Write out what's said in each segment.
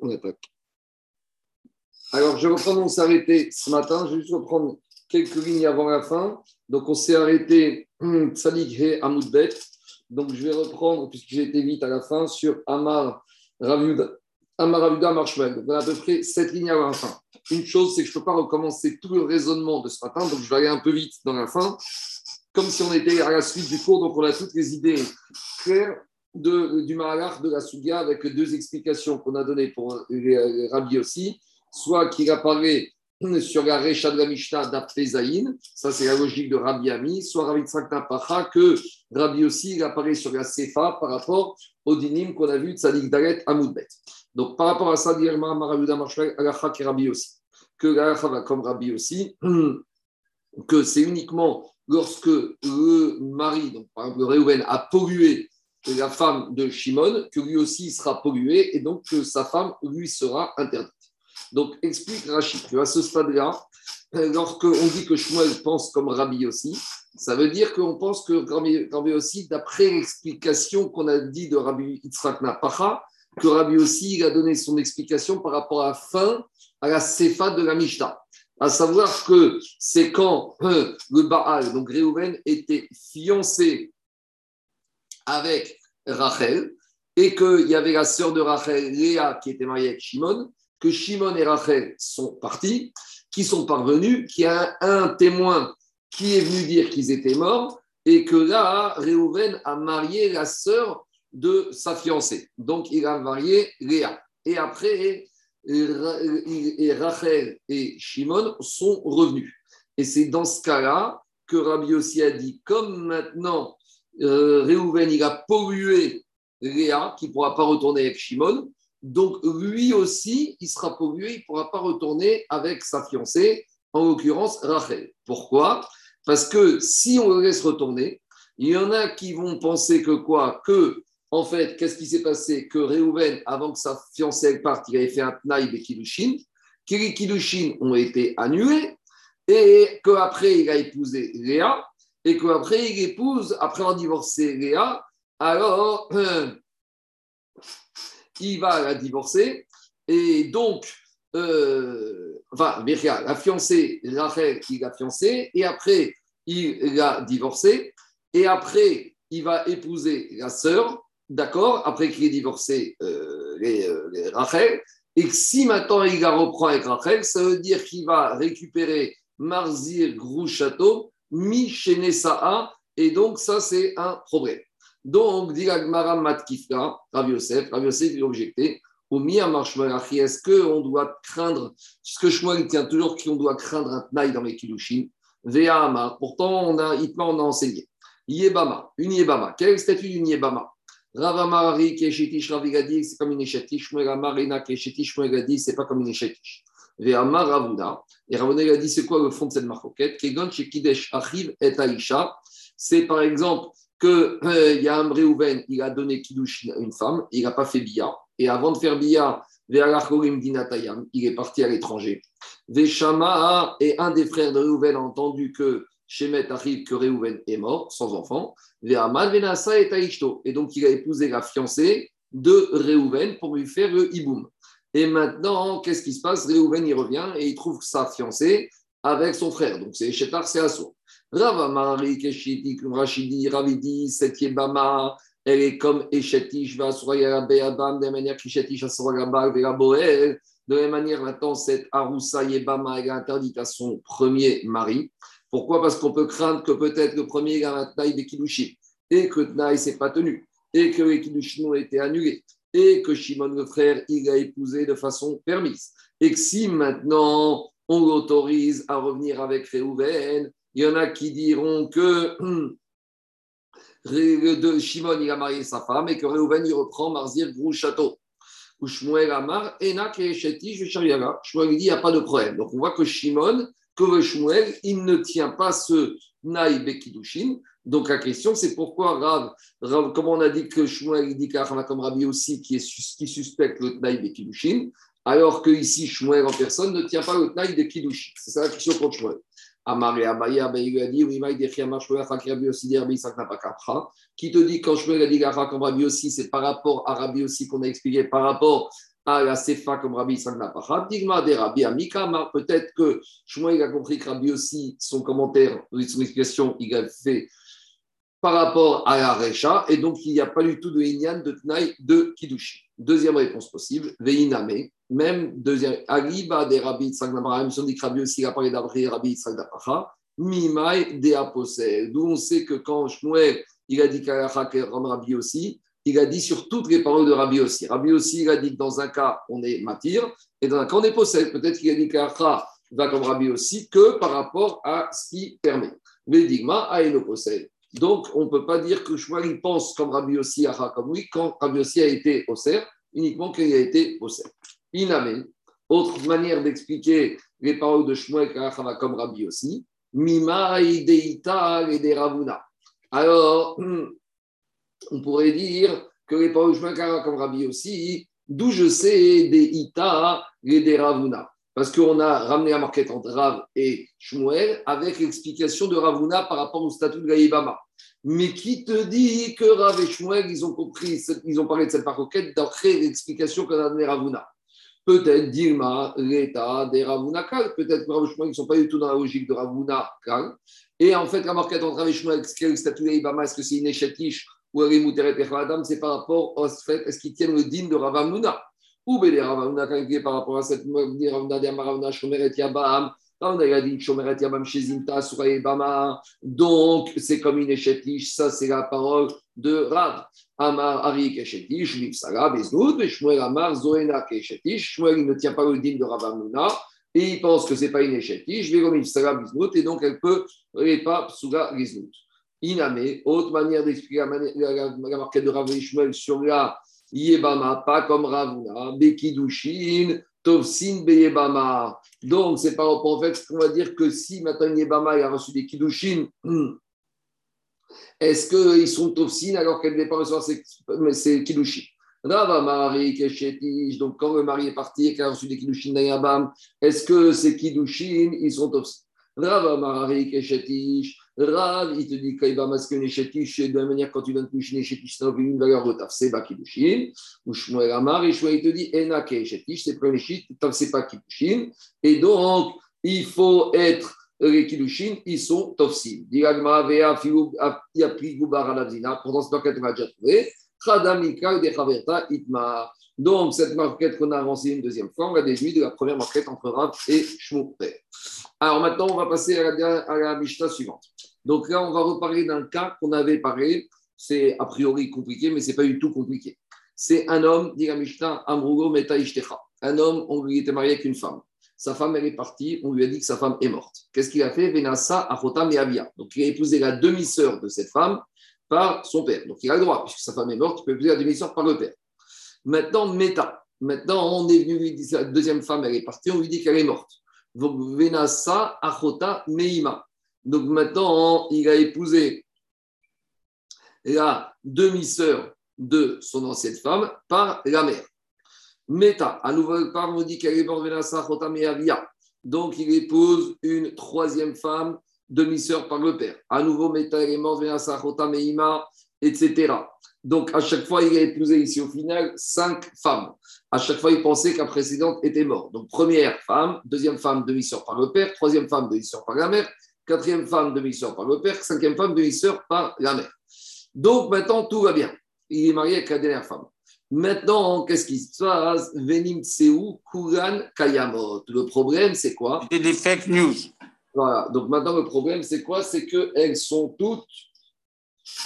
on attaque. Alors, je reprends, on s'est arrêté ce matin. Je vais juste reprendre quelques lignes avant la fin. Donc, on s'est arrêté Tzadik He Amoudbet. Donc, je vais reprendre, puisque j'ai été vite à la fin, sur Amar Ravuda. Amar Ravuda Marshmallow. Donc, on a à peu près sept lignes avant la fin. Une chose, c'est que je ne peux pas recommencer tout le raisonnement de ce matin. Donc, je vais aller un peu vite dans la fin, comme si on était à la suite du cours. Donc, on a toutes les idées claires de, du Mahalach de la Souga avec deux explications qu'on a données pour les, Rabbi aussi, soit qu'il apparaît sur la Recha de la Mishnah d'Aptezaïn, ça c'est la logique de Rabbi Ami, soit Rabbi Pacha, que Rabbi aussi il apparaît sur la Sefa par rapport au dinim qu'on a vu de Sadik Dalet Amoudbet. Donc par rapport à ça, Dirma Maravuda Marshal, Alacha qui Rabbi aussi, que va comme Rabbi aussi, que c'est uniquement lorsque le mari, donc par exemple le Réhouven, a pollué la femme de Shimon, que lui aussi sera pollué et donc que sa femme lui sera interdite. Donc explique Rachid que à ce stade-là, lorsqu'on dit que Shmuel pense comme Rabbi aussi, ça veut dire qu'on pense que Rabbi, aussi, d'après l'explication qu'on a dit de Rabbi Yitzhak Napacha, que Rabbi aussi il a donné son explication par rapport à la fin, à la Sefa de la Mishnah. À savoir que c'est quand euh, le Baal, donc Réhouven, était fiancé avec Rachel et qu'il y avait la sœur de Rachel, Léa, qui était mariée avec Shimon, que Shimon et Rachel sont partis, qui sont parvenus, qu'il y a un, témoin qui est venu dire qu'ils étaient morts et que là, Réhouven a marié la sœur de sa fiancée. Donc, il a marié Léa. Et après, et Rachel et Shimon sont revenus. Et c'est dans ce cas-là que Rabbi aussi a dit, comme maintenant euh, Réhouven, il a pollué Léa, qui ne pourra pas retourner avec Shimon. Donc, lui aussi, il sera pollué, il ne pourra pas retourner avec sa fiancée, en l'occurrence Rachel. Pourquoi? Parce que si on le laisse retourner, il y en a qui vont penser que quoi? Que, en fait, qu'est-ce qui s'est passé? Que Réhouven, avant que sa fiancée parte, il avait fait un tnaï de Kilushin, que les Kilushin ont été annulés, et qu'après, il a épousé Léa, et qu'après il épouse, après avoir divorcé Léa, alors il va la divorcer. Et donc, euh, enfin, la fiancée, Rachel, il a fiancé, et après, il l'a divorcé, et après, il va épouser la sœur, d'accord, après qu'il ait divorcé euh, les, Rachel, et si maintenant il la reprend avec Rachel, ça veut dire qu'il va récupérer Marzir Grouchato, mi Saa, et donc ça c'est un problème. Donc, dit Agmara Matkifka, Rav Yosef, Rav Yosef il objecté, au Miyamar est-ce qu'on doit craindre, ce que Shmuel tient toujours qu'on doit craindre un tnaï dans les Kilushin, Ve'ama, pourtant on a, on a enseigné. Yebama, une Yebama, quel est le statut d'une Yebama? Ravamari, Keshetish, Ravigadi, c'est comme une Eshetish, Shmuel Keshetish, Shmuel c'est pas comme une Eshetish. Et Ravuna a dit c'est quoi le fond de cette marcoquette? Kegon, Shekidesh, Achiv, et Aisha, c'est par exemple qu'il euh, a il a donné Kiddush à une femme, il n'a pas fait Bia, et avant de faire Bia, il est parti à l'étranger. Veshama et un des frères de Réhouven a entendu que Shemet arrive que Réhouven est mort, sans enfant. Ve'amal Venasa et Taishto. Et donc il a épousé la fiancée de Réhouven pour lui faire le hiboum. Et maintenant, qu'est-ce qui se passe? Réhouven il revient et il trouve sa fiancée avec son frère. Donc c'est Shetar, c'est Assour. Ravamari, Keshiti, Rachidi, Ravidi, Bama, elle est comme Eshetish, Beabam, de manière qu'Eshetish, Asroyabal, Boel. De la même manière, maintenant, cette Aroussa Yebama, elle est interdite à son premier mari. Pourquoi? Parce qu'on peut craindre que peut-être le premier, il a un Tnaï de et que Tnaï s'est pas tenu, et que les Kilushin ont été annulés, et que Shimon, le frère, il a épousé de façon permise. Et que si maintenant on l'autorise à revenir avec Réhouven, il y en a qui diront que de Shimon, il a marié sa femme et que Reuven, il reprend Marzir Grou Château. Ou Shmuel Amar, Enak et Shetish, Shmuel dit, il n'y a pas de problème. Donc on voit que Shimon, que Shmuel, il ne tient pas ce Naï Bekidushin. Donc la question, c'est pourquoi Rav, Rav, comme on a dit que Shmuel, dit comme Rabbi aussi, qui, est, qui suspecte le Naï Bekidushin, alors que ici, Shmuel en personne ne tient pas le Naï de Kidushin. C'est ça la question contre Shmuel. Amaré Abaya, ben, il lui a dit, oui, qui te dit quand je me dit comme Rabbi aussi, c'est par rapport à Rabbi aussi qu'on a expliqué, par rapport à la Sefa comme Rabbi Yitzhak Napacha, Digma des Rabbi Amika, peut-être que Shmuel a compris que Rabbi aussi, son commentaire, son explication, il a fait par rapport à la Recha, et donc il n'y a pas du tout de Inyan, de Tnaï, de Kiddushi. Deuxième réponse possible, Veiname, même deuxième, Agiba des Rabbi Yitzhak même si on dit que Rabbi aussi a parlé d'Abri Rabbi Mimai de Aposel, d'où on sait que quand Shmuel, il a dit qu'Alacha Rabbi aussi, il a dit sur toutes les paroles de Rabbi aussi. Rabbi aussi, il a dit que dans un cas, on est matir, et dans un cas, on est possède. Peut-être qu'il a dit qu'Acha va comme Rabbi aussi que par rapport à ce qui permet. Védigma a possède. Donc, on ne peut pas dire que Shmuel pense comme Rabbi aussi, Acha comme lui, quand Rabbi aussi a été possède, uniquement qu'il a été possède. Iname, autre manière d'expliquer les paroles de Shmuel comme Rabbi aussi, Mima Ideita et Ravuna. Alors, on pourrait dire que les paroles de comme Rabbi aussi, d'où je sais des Ita et Ravuna. Parce qu'on a ramené la marquette entre Rav et Shmuel avec l'explication de Ravuna par rapport au statut de Gaïbama. Mais qui te dit que Rav et Shmuel, ils ont compris, ils ont parlé de cette marquette d'après l'explication qu'on a donné Ravuna? Peut-être Dilma, l'État des Ravuna Kal, peut-être que Rav et Shmuel, ils ne sont pas du tout dans la logique de Ravuna. Et en fait, la marquette entre Rav et Shmuel, quel statut de Gaïbama Est-ce que c'est une échatiche ou c'est par rapport au fait, est-ce qu'ils tiennent le din de Ravamuna Ou Bélé Ravamuna, par rapport à cette Ravamuna de Ravamuna, Shomeret Yabam, Ravamuna a dit Shomeret Yabam Shezinta, Suraye Bama, donc c'est comme une échetiche, ça c'est la parole de Rav. Amar Ari Keshetish, Liv Salah, Beznoud, Shmuel Amar Zoena Keshetish, Shmuel il ne tient pas le din de Ravamuna, et il pense que ce n'est pas une échetiche, et donc elle peut, elle pas Psuga Beznoud. Iname, autre manière d'expliquer la, la, marquette de Rav Ishmael sur la Yebama, pas comme Ravuna, Bekidushin, Tovsin Beyebama. Donc, c'est pas en fait, on va dire que si maintenant Yebama a reçu des Kidushin, est-ce qu'ils sont Tovsin alors qu'elle ne pas recevoir ses, Kidushin? Rava Mari Keshetish, donc quand le mari est parti et qu'elle a reçu des Kidushin d'Ayabam, est-ce que ces Kidushin, ils sont Tovsin? Rava Mari Keshetish, Rav, il te dit qu'il va masquer une échetiche, de la manière, quand tu donnes plus une échetiche, ça une valeur de tafse, bakidushin. Ou Shmuel Amar, et Shmuel, il te dit, enake échetiche, c'est pas bakidushin. Et donc, il faut être les kidushin, ils sont tofsim. Diragma, vea, filou, yapri, gubar. Pourtant, c'est pas qu'elle m'a déjà trouvé. Khadamika, de chaverta, itma. Donc, cette marquette qu'on a avancée une deuxième fois, on l'a déduit de la première marquette entre Rav et Shmuel. Alors maintenant, on va passer à la, à la Mishnah suivante. Donc là, on va reparler d'un cas qu'on avait parlé. C'est a priori compliqué, mais ce n'est pas du tout compliqué. C'est un homme, dit la Mishnah, Amrugo Meta Un homme, on lui était marié avec une femme. Sa femme, elle est partie, on lui a dit que sa femme est morte. Qu'est-ce qu'il a fait? Venasa Achotam et Donc il a épousé la demi-sœur de cette femme par son père. Donc il a le droit, puisque sa femme est morte, il peut épouser la demi-sœur par le père. Maintenant, Meta. Maintenant, on est venu lui dire, la deuxième femme, elle est partie, on lui dit qu'elle est morte. Venasa Achota Meima. Donc maintenant, il a épousé la demi-sœur de son ancienne femme par la mère. Meta, à nouveau part, on dit qu'elle est morte Donc il épouse une troisième femme, demi-sœur par le père. À nouveau, Meta, elle est morte etc. Donc à chaque fois, il a épousé ici au final cinq femmes. À chaque fois, il pensait que la précédente était morte. Donc première femme, deuxième femme, demi-sœur par le père, troisième femme, demi-sœur par la mère, quatrième femme demi-sœur par le père, cinquième femme demi-sœur par la mère. Donc maintenant, tout va bien. Il est marié avec la dernière femme. Maintenant, qu'est-ce qui se passe? Venim Tseu Kuran Kayamot. Le problème, c'est quoi? C'est des fake news. Voilà. Donc maintenant, le problème, c'est quoi? C'est qu'elles sont toutes,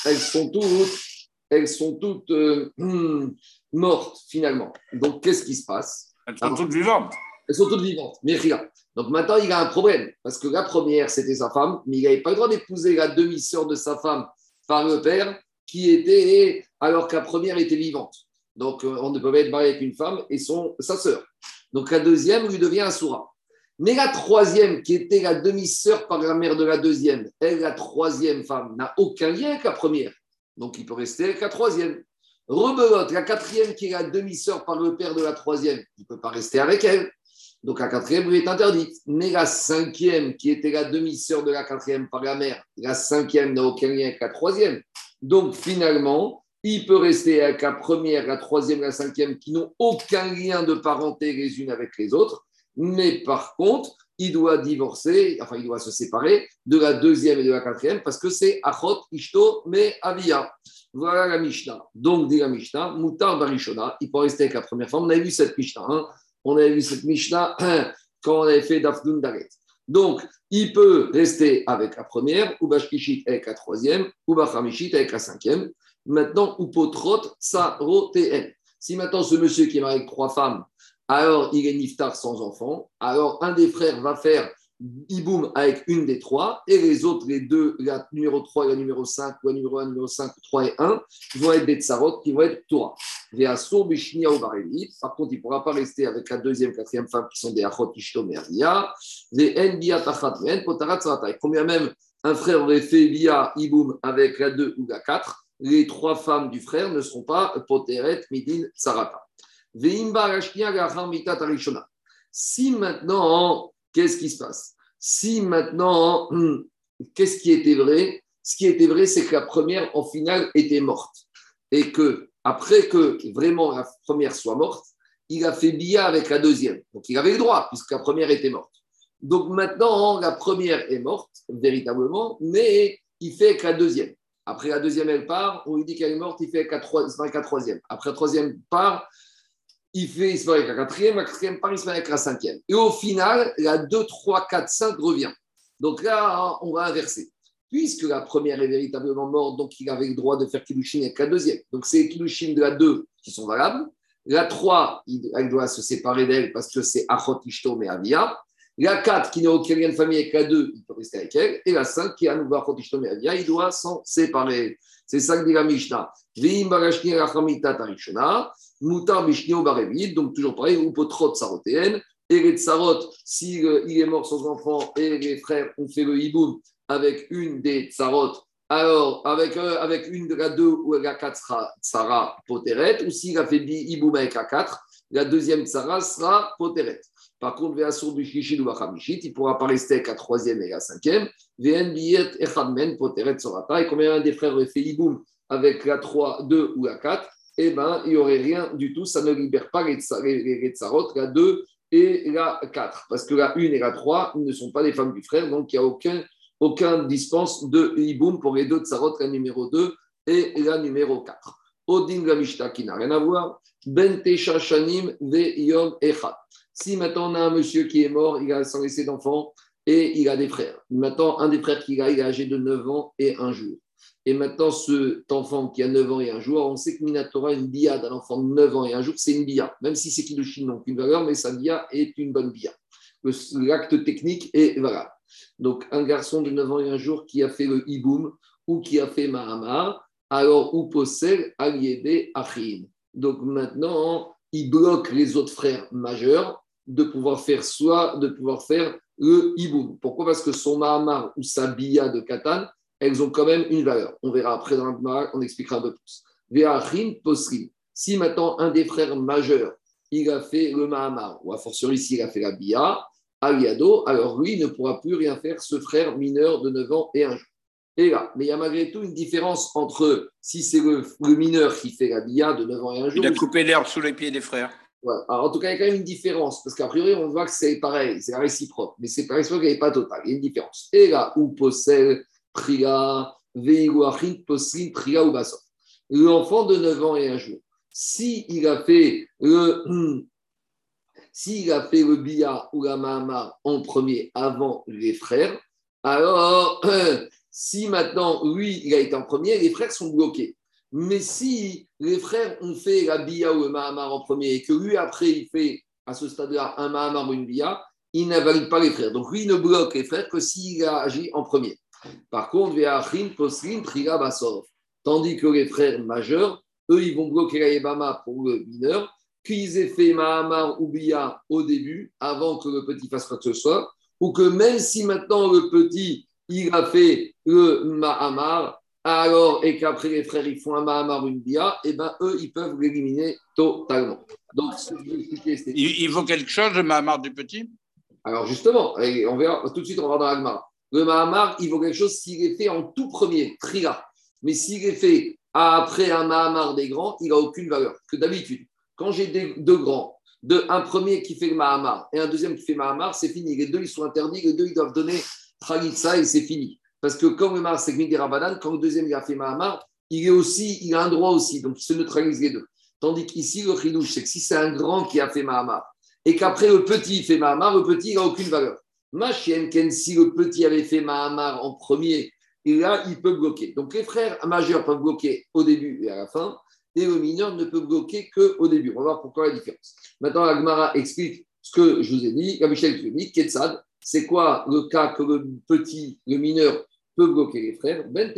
elles sont toutes, elles sont toutes euh, mortes finalement. Donc qu'est-ce qui se passe? Elles sont toutes vivantes. Elles sont toutes vivantes, mais rien. Donc maintenant, il a un problème, parce que la première, c'était sa femme, mais il n'avait pas le droit d'épouser la demi-sœur de sa femme par le père, qui était, alors que la première était vivante. Donc euh, on ne peut pas être marié avec une femme et son, sa sœur. Donc la deuxième lui devient un soura. Mais la troisième, qui était la demi-sœur par la mère de la deuxième, elle, la troisième femme, n'a aucun lien avec la première. Donc il peut rester avec la troisième. Rebelote, la quatrième, qui est la demi-sœur par le père de la troisième, il ne peut pas rester avec elle. Donc la quatrième lui est interdite. Mais la cinquième, qui était la demi-sœur de la quatrième par la mère, la cinquième n'a aucun lien avec la troisième. Donc finalement, il peut rester avec la première, la troisième, la cinquième, qui n'ont aucun lien de parenté les unes avec les autres. Mais par contre, il doit divorcer, enfin, il doit se séparer de la deuxième et de la quatrième parce que c'est Achot, Ishto, mais Avia. Voilà la Mishnah. Donc, dit la Mishnah, Moutar Barishona, il peut rester avec la première femme. On avait vu cette Mishnah. Hein. On avait vu cette Mishnah quand on avait fait Dafdun Daret. Donc, il peut rester avec la première, ou Bashkishit avec la troisième, ou Bachamishit avec la cinquième. Maintenant, Upotrot Saroteen. Si maintenant ce monsieur qui est marié avec trois femmes, alors il est niftar sans enfant, alors un des frères va faire Iboum avec une des trois, et les autres, les deux, la numéro 3 et la numéro 5, ou la numéro 1, numéro 5, 3 et 1, vont être des tsarot qui vont être Torah. Par contre, il ne pourra pas rester avec la deuxième, quatrième femme qui sont des Achot Merdia, des Nbia Tachat Saratai. Combien même un frère aurait fait via Iboum avec la 2 ou la 4, les trois femmes du frère ne seront pas Poteret Midin Sarata. Si maintenant, qu'est-ce qui se passe? Si maintenant, hmm, qu'est-ce qui était vrai? Ce qui était vrai, c'est que la première, en finale, était morte. Et que, après que vraiment la première soit morte, il a fait bia avec la deuxième. Donc il avait le droit, puisque la première était morte. Donc maintenant, la première est morte, véritablement, mais il fait avec la deuxième. Après la deuxième, elle part, on lui dit qu'elle est morte, il fait avec la, troisième. Après la troisième part, il fait, se avec la quatrième, la quatrième part, met avec la cinquième. Et au final, la 2, 3, 4, 5 revient. Donc là, on va inverser. Puisque la première est véritablement morte, donc il avait le droit de faire Kilushin avec la deuxième. Donc c'est les Kilushin de la 2 qui sont valables. La 3, elle doit se séparer d'elle parce que c'est Achot Ishto mais Avia. La 4, qui n'a aucun lien de famille avec la 2, il peut rester avec elle. Et la 5, qui nouveau Achot Ishto mais Avia, il doit s'en séparer. C'est ça que dit la Mishnah. Barevit, donc toujours pareil, ou Potrot Sarotéen, et les Tsarot, s'il euh, est mort sans enfant et les frères ont fait le hiboum avec une des Tsarot, alors avec, euh, avec une de la deux ou la quatre sera Tsara Poteret, ou s'il a fait hiboum avec la quatre, la deuxième Tsara sera Poteret. Par contre, Véasur Bishishid ou il ne pourra pas rester avec la troisième et la cinquième. Poteret. Et combien un des frères aurait fait hiboum avec la 3, 2 ou la 4 eh ben, il n'y aurait rien du tout. Ça ne libère pas les, les, tsarot, la 2 et la 4. Parce que la 1 et la 3 ne sont pas des femmes du frère, donc il n'y a aucun, aucun dispense de hiboum pour les deux tsarot, la numéro 2 et la numéro 4. Odin la qui n'a rien à voir. Ben Shanim ve Yom Echad. Si maintenant on a un monsieur qui est mort, il a sans laisser d'enfant et il a des frères. Maintenant, un des frères qu'il a, il est âgé de 9 ans et un jour. Et maintenant, cet enfant qui a 9 ans et un jour, on sait que Minatora, une bia d'un enfant de 9 ans et un jour, c'est une bia. Même si c'est Kiddushin n'a aucune valeur, mais sa bia est une bonne bia. L'acte technique est valable. Donc, un garçon de 9 ans et un jour qui a fait le hiboum ou qui a fait Mahamar, alors ou possède Aliédé Achim. Donc maintenant, il bloque les autres frères majeurs de pouvoir faire soit de pouvoir faire le hiboum. Pourquoi? Parce que son Mahamar ou sa bia de Katan, elles ont quand même une valeur. On verra après dans le on expliquera un peu plus. Ve'achim posrim. Si maintenant un des frères majeurs, il a fait le Mahamar, ou a fortiori s'il a fait la Bia, Aliado, alors lui ne pourra plus rien faire, ce frère mineur de 9 ans et un jour. Et là, mais il y a malgré tout une différence entre si c'est le, mineur qui fait la Bia de 9 ans et un jour. Il a coupé l'herbe sous les pieds des frères. En tout cas, il y a quand même une différence, parce qu'a priori, on voit que c'est pareil, c'est réciproque, mais c'est réciproque, il n'y pas total, il y a une différence. Et là, où possède Priya, Posrin, Priya ou Basov. L'enfant de 9 ans et un jour, s'il il a fait le. S'il a fait le bia ou la mahama en premier avant les frères, alors si maintenant lui il a été en premier, les frères sont bloqués. Mais si les frères ont fait la bia ou le mahamar en premier et que lui après il fait à ce stade-là un mahamar ou une bia, il n'invalide pas les frères. Donc lui il ne bloque les frères que s'il a agi en premier. Par contre, Tandis que les frères majeurs, eux, ils vont bloquer la Yébama pour le mineur, qu'ils aient fait Mahamar ou Bia au début, avant que le petit fasse quoi que ce soit, ou que même si maintenant le petit, il a fait le Mahamar, alors, et qu'après les frères, ils font un Mahamar ou une Bia, et eh ben eux, ils peuvent l'éliminer totalement. Donc, il, faut quelque chose, le Mahamar du petit? Alors, justement, on verra, tout de suite, on va dans l'Agmara. Le Mahamar, il vaut quelque chose s'il est fait en tout premier, Trila. Mais s'il est fait après un Mahamar des grands, il n'a aucune valeur. Que d'habitude, quand j'ai deux grands, un premier qui fait le Mahamar et un deuxième qui fait Mahamar, c'est fini. Les deux, ils sont interdits, les deux, ils doivent donner Khalitsa et c'est fini. Parce que quand le Mahamar, c'est Gmidi quand le deuxième, a fait Mahamar, il, est aussi, il a un droit aussi. Donc, il se neutralise les deux. Tandis qu'ici, le Khidouche, c'est que si c'est un grand qui a fait Mahamar et qu'après le petit fait Mahamar, le petit, n'a aucune valeur. Ma chienne, si le petit avait fait Mahamar en premier, et là, il peut bloquer. Donc, les frères majeurs peuvent bloquer au début et à la fin, et le mineur ne peut bloquer qu'au début. On va voir pourquoi la différence. Maintenant, Agmara explique ce que je vous ai dit. La Michel vous dit Ketsad, c'est quoi le cas que le petit, le mineur, peut bloquer les frères ben,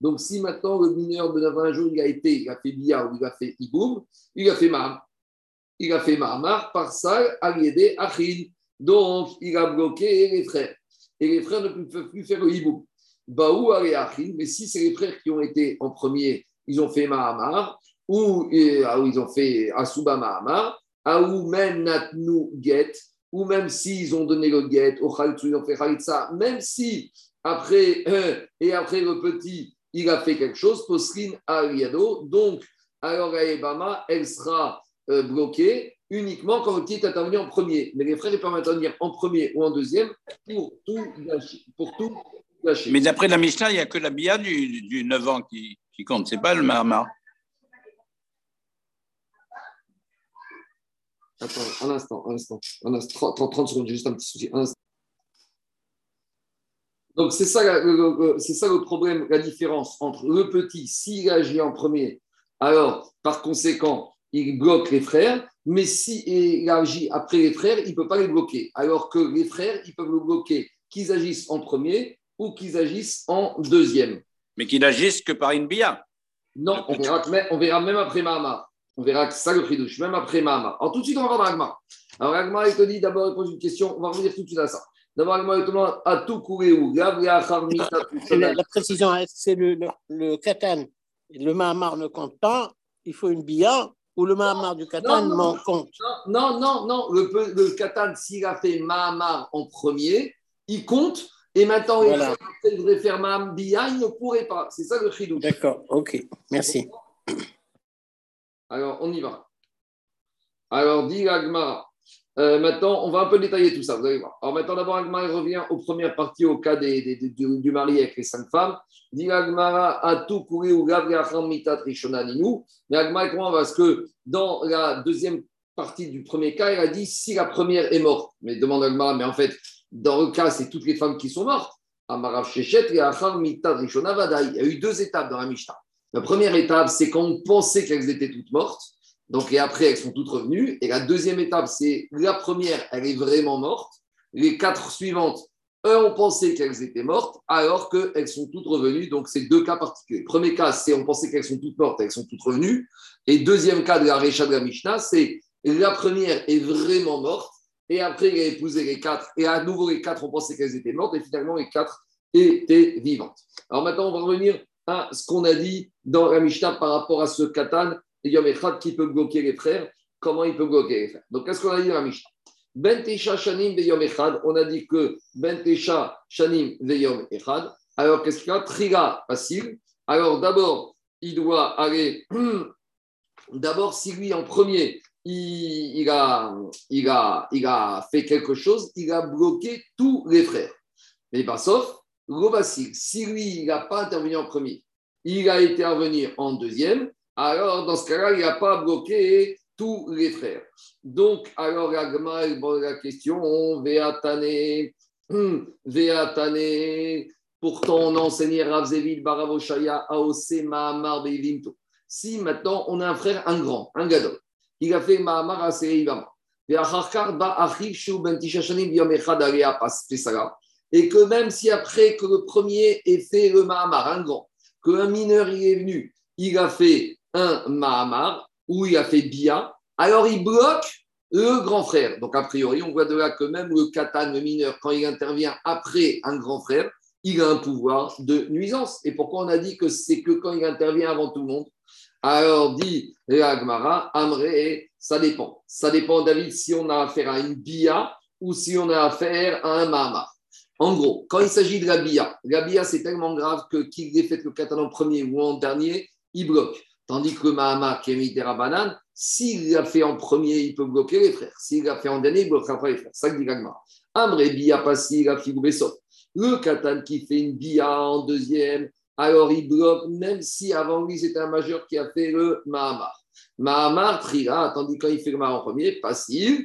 Donc, si maintenant le mineur de 20 jours, il a été, il a fait Bia ou il a fait Iboum, il a fait Maham. Il a fait Mahamar par ça, Aliédé, Achid. Donc, il a bloqué les frères. Et les frères ne peuvent plus faire le hibou. Baou mais si c'est les frères qui ont été en premier, ils ont fait Mahamar, ou, ah, ils ont fait Asuba Mahamar, ah, ou même Natnu Get, ou même s'ils ont donné le Get, au ils ont fait Khalitsa, même si après, euh, et après le petit, il a fait quelque chose, Posrin Ariado, donc, alors Aebama, elle sera euh, bloquée uniquement quand le petit est intervenu en premier. Mais les frères, ils peuvent intervenir en premier ou en deuxième pour tout gâcher. Pour tout. Mais d'après la Mishnah, il n'y a que la du, du 9 ans qui, compte, c'est pas le Mahamar. Attends, un instant, un instant, un instant 30, 30 secondes, juste un petit souci. Un Donc, c'est ça, c'est ça le problème, la différence entre le petit, s'il agit en premier, alors, par conséquent, il bloque les frères, mais s'il agit après les frères, il ne peut pas les bloquer. Alors que les frères, ils peuvent le bloquer, qu'ils agissent en premier ou qu'ils agissent en deuxième. Mais qu'ils n'agissent que par une bia. Non, on verra, on verra même après Mahama. On verra que ça le fridouche, même après Mahama. Alors tout de suite, on va voir Agma. Alors Agma, il te dit d'abord, il pose une question, on va revenir tout de suite à ça. D'abord, Agma, il te demande à tout courir où La, la précision, c'est le, le, le katan. Le Mahamar ne compte pas, il faut une bia ou le Mahamar du Katan m'en compte? Non, non, non. Le, le Katan, s'il a fait Mahamar en premier, il compte. Et maintenant, il devrait faire Maham Bia, il ne pourrait pas. C'est ça le chidou. D'accord, ok. Merci. Alors, on y va. Alors, dit Agma, euh, maintenant, on va un peu détailler tout ça, vous allez voir. Alors maintenant, d'abord, Agmara revient aux premières parties, au cas des, du, mari avec les cinq femmes. Dit Agmara, a tout couru ou mitat. Mais Agmara comment Parce que dans la deuxième partie du premier cas, il a dit si la première est morte. Mais demande Agmara, mais en fait, dans le cas, c'est toutes les femmes qui sont mortes. Il y a eu deux étapes dans la Mishnah. La première étape, c'est quand on pensait qu'elles étaient toutes mortes. Donc, et après, elles sont toutes revenues. Et la deuxième étape, c'est la première, elle est vraiment morte. Les quatre suivantes, eux, on pensait qu'elles étaient mortes, alors qu'elles sont toutes revenues. Donc, c'est deux cas particuliers. Premier cas, c'est on pensait qu'elles sont toutes mortes, elles sont toutes revenues. Et deuxième cas de la Récha de la Mishnah, c'est la première est vraiment morte. Et après, il a épousé les quatre. Et à nouveau, les quatre, on pensait qu'elles étaient mortes. Et finalement, les quatre étaient vivantes. Alors maintenant, on va revenir à ce qu'on a dit dans la Mishnah par rapport à ce katan Yom Echad qui peut bloquer les frères. Comment il peut bloquer les frères? Donc, qu'est-ce qu'on a dit dans la Mishnah? Ben Shanim Yom Echad, on a dit que Ben Shanim Yom Echad. Alors, qu'est-ce qu'il y a? Triga facile. Alors, d'abord, il doit aller. D'abord, si lui, en premier, il, a, il, a, il a fait quelque chose, il a bloqué tous les frères. Mais pas sauf, si lui, il n'a pas intervenu en premier, il a été venir en deuxième, alors dans ce cas-là, il n'a pas bloqué tous les frères. Donc, alors Agma, il pose la question Veatane, hum, Veatane, pourtant on enseignait Rav Zevil, Baravoshaya, Aose, Mahamar, Beilinto. Si maintenant on a un frère, un grand, un gadol, il a fait Mahamar à Sereivama. Et que même si après que le premier ait fait le Mahamar, un grand, qu'un mineur y est venu, il a fait un Mahamar où il a fait Bia, alors il bloque le grand frère. Donc, a priori, on voit de là que même le katan, le mineur, quand il intervient après un grand frère, il a un pouvoir de nuisance. Et pourquoi on a dit que c'est que quand il intervient avant tout le monde? Alors, dit Agmara, Amré, ça dépend. Ça dépend, David, si on a affaire à une Bia ou si on a affaire à un Mahamar. En gros, quand il s'agit de la bia, la bia, c'est tellement grave que qu'il ait fait le katan en premier ou en dernier, il bloque. Tandis que le Mahama, qui est Mitera Banane, s'il l'a fait en premier, il peut bloquer les frères. S'il l'a fait en dernier, il bloquera pas les frères. Ça que dit Gagmar. Amré bia passi, la figure Le katan qui fait une bia en deuxième, alors il bloque, même si avant lui, c'était un majeur qui a fait le Mahamar. Mahamar trira, tandis quand il fait le Mahamar en premier, passif,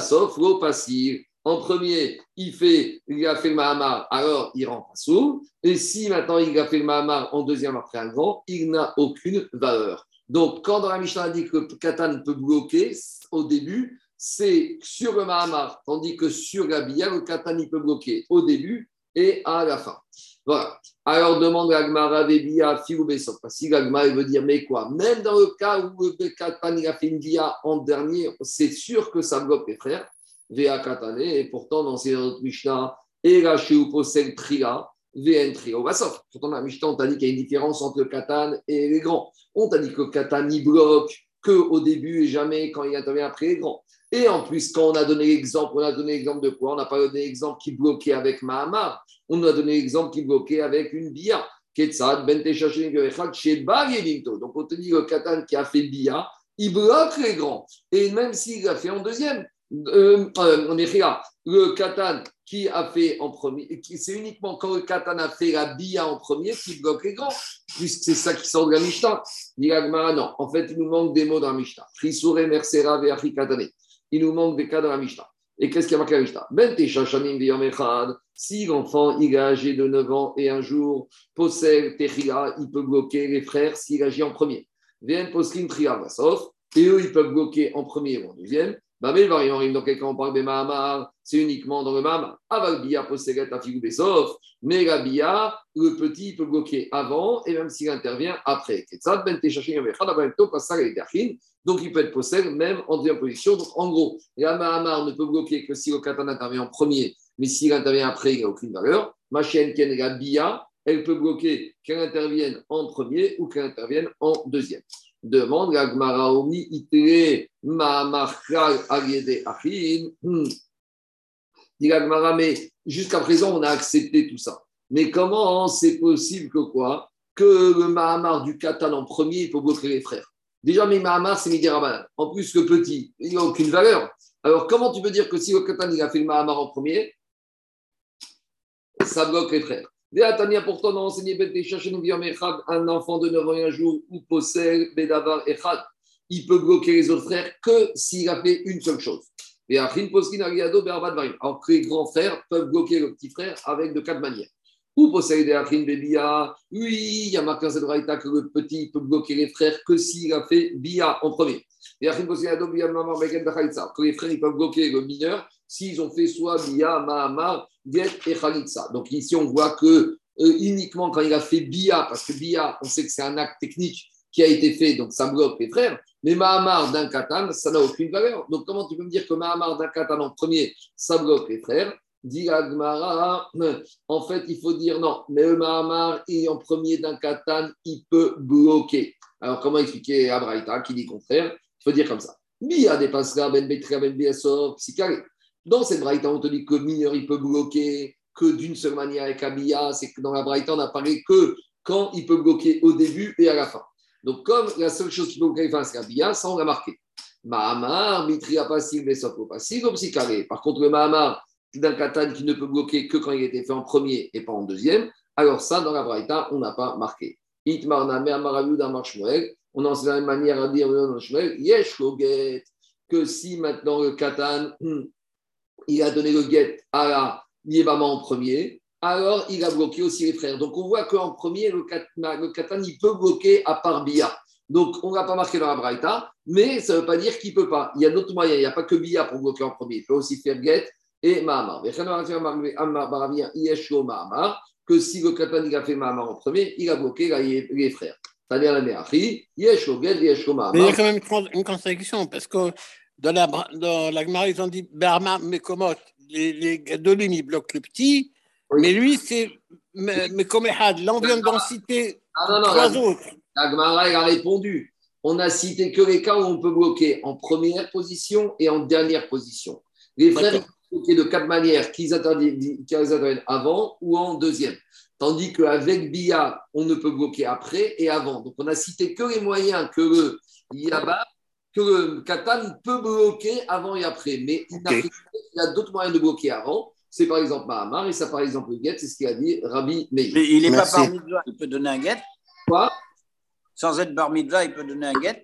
sauf l'eau passif. En premier, il, fait, il a fait le Mahamar, alors il pas sourd. Et si maintenant il a fait le Mahamar en deuxième après un grand, il n'a aucune valeur. Donc, quand dans la Mishnah dit que katan peut bloquer au début, c'est sur le Mahamar, tandis que sur la Bia, le katan il peut bloquer au début et à la fin. Voilà. Alors demande Agmara Vebia Filou Parce Si Agmara veut dire, mais quoi? Même dans le cas où le Katan a fait une Bia en dernier, c'est sûr que ça bloque les frères. Vea Katane, et pourtant dans ces autres Mishnah, Erashu Posel Tria, VN Tria. Pourtant dans la Mishnah, on t'a dit qu'il y a une différence entre le Katan et les grands. On t'a dit que le Katan, il bloque qu'au début et jamais quand il intervient après les grands. Et en plus, quand on a donné l'exemple, on a donné l'exemple de quoi? On n'a pas donné l'exemple qui bloquait avec Mahamar. On a donné l'exemple qui bloquait avec une Bia. Ketsad, Donc, on te dit le Katan qui a fait Bia, il bloque les grands. Et même s'il l'a fait en deuxième, euh, euh, le Katan qui a fait en premier, c'est uniquement quand le Katan a fait la Bia en premier qui bloque les grands, puisque c'est ça qui sort de la Mishnah. Non, en fait, il nous manque des mots dans la Mishnah. Frisure, Mersera, Katane il nous manque des cas dans la Mishnah. Et qu'est-ce qu'il y a marqué la Mishnah? Si l'enfant il est âgé de 9 ans et un jour possède Techila, il peut bloquer les frères s'il agit en premier. Viens Poskin et eux ils peuvent bloquer en premier ou en deuxième. Bah, mais donc quand on parle de Mahamar, c'est uniquement dans le Mahamar. Aval Bia à Besov, mais la Bia, le petit peut bloquer avant et même s'il intervient après. Ben donc il peut être possède même en deuxième position. Donc en gros, la Mahamar ne peut bloquer que si le katana intervient en premier, mais s'il intervient après, il n'a aucune valeur. Ma chienne, la Bia, elle peut bloquer qu'elle intervienne en premier ou qu'elle intervienne en deuxième. Demande la Gmara Omi Itere Mahamarkal Aliede Achin. Hmm. Dit la Gmara, mais jusqu'à présent, on a accepté tout ça. Mais comment c'est possible que quoi? Que le Mahamar du Katan en premier, il peut bloquer les frères. Déjà, mais Mahamar, c'est Midi En plus, le petit, il n'a aucune valeur. Alors, comment tu peux dire que si le Katan, il a fait le Mahamar en premier, ça bloque les frères? Tania, pourtant, on a enseigné un enfant de 9 ans et un jour ou possède Bedavar Echad. Il peut bloquer les autres frères que s'il a fait une seule chose. Et Alors que les grands frères peuvent bloquer le petit frère avec de quatre manières. Ou possède Achin Bebia. Oui, il y a marqué dans cette que le petit peut bloquer les frères que s'il a fait Bia en premier. Et Achin possède Que les frères ils peuvent bloquer le mineur s'ils ont fait soit Bia, Mahamar, Donc ici, on voit que euh, uniquement quand il a fait Bia, parce que Bia, on sait que c'est un acte technique qui a été fait, donc ça bloque les frères, mais Mahamar d'un katan, ça n'a aucune valeur. Donc comment tu peux me dire que Mahamar d'un katan en premier, ça bloque les frères? Dit Agmara, en fait, il faut dire non, mais Mahamar en premier d'un katan, il peut bloquer. Alors comment expliquer à qui dit contraire? Il faut dire comme ça. Bia dépassera ben Betra ben. Dans cette braïta, on te dit que mineur, il peut bloquer que d'une seule manière avec Abia. C'est que dans la braïta, on a parlé que quand il peut bloquer au début et à la fin. Donc, comme la seule chose qui peut bloquer à la fin, c'est Abia, ça, on l'a marqué. Mahamar, Mitria passive, Besoko passive, carré. Par contre, le Mahamar d'un katan qui ne peut bloquer que quand il a été fait en premier et pas en deuxième, alors ça, dans la braïta, on n'a pas marqué. Itmar Namer, Maravou, Marshmuel, on en sait la même manière à dire Yesh que si maintenant le katan, hmm, il a donné le guet à la en premier, alors il a bloqué aussi les frères. Donc on voit qu'en premier, le, katan, il peut bloquer à part Bia. Donc on ne l'a pas marqué dans la Braïta, mais ça ne veut pas dire qu'il ne peut pas. Il y a d'autres moyens. Il n'y a pas que Bia pour bloquer en premier. Il peut aussi faire guet et Mahamar. Que si le katan il a fait Mahamar en premier, il a bloqué les frères. Mais il y a quand même une contradiction parce que dans la, dans la Gemara, ils ont dit Berma Mekomot, les, les Gadolim, ils bloquent le petit, mais lui, c'est Mekomehad. Vient d'en citer ah, trois autres. La Gemara, a répondu on a cité que les cas où on peut bloquer en première position et en dernière position. Les frères, bloquer de quatre manières qu'ils interviennent avant ou en deuxième. Tandis qu'avec Bia, on ne peut bloquer après et avant. Donc, on a cité que les moyens que le Yaba, que le Katan peut bloquer avant et après. Mais il y a d'autres moyens de bloquer avant. C'est par exemple Mahamar et ça, par exemple, le get, c'est ce qu'il a dit Rabbi Meir. Mais il n'est pas bar mitzvah, il peut donner un get Quoi? Sans être bar mitzvah, il peut donner un get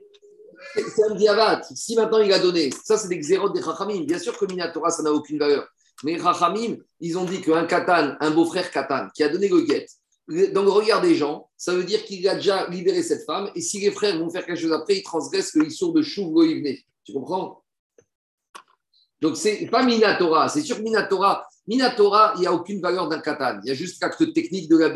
C'est un diabat. Si maintenant il a donné, ça c'est des xérotes des Chachamim. Bien sûr que Minatora, ça n'a aucune valeur. Mais Chachamim, ils ont dit qu'un Katan, un beau-frère Katan, qui a donné le get, dans le regard des gens, ça veut dire qu'il a déjà libéré cette femme. Et si les frères vont faire quelque chose après, ils transgressent le sont de Chouv Tu comprends? Donc, c'est pas Minatora. C'est sûr que Minatora, Minatora, il n'y a aucune valeur d'un katan. Il y a juste l'acte technique de la.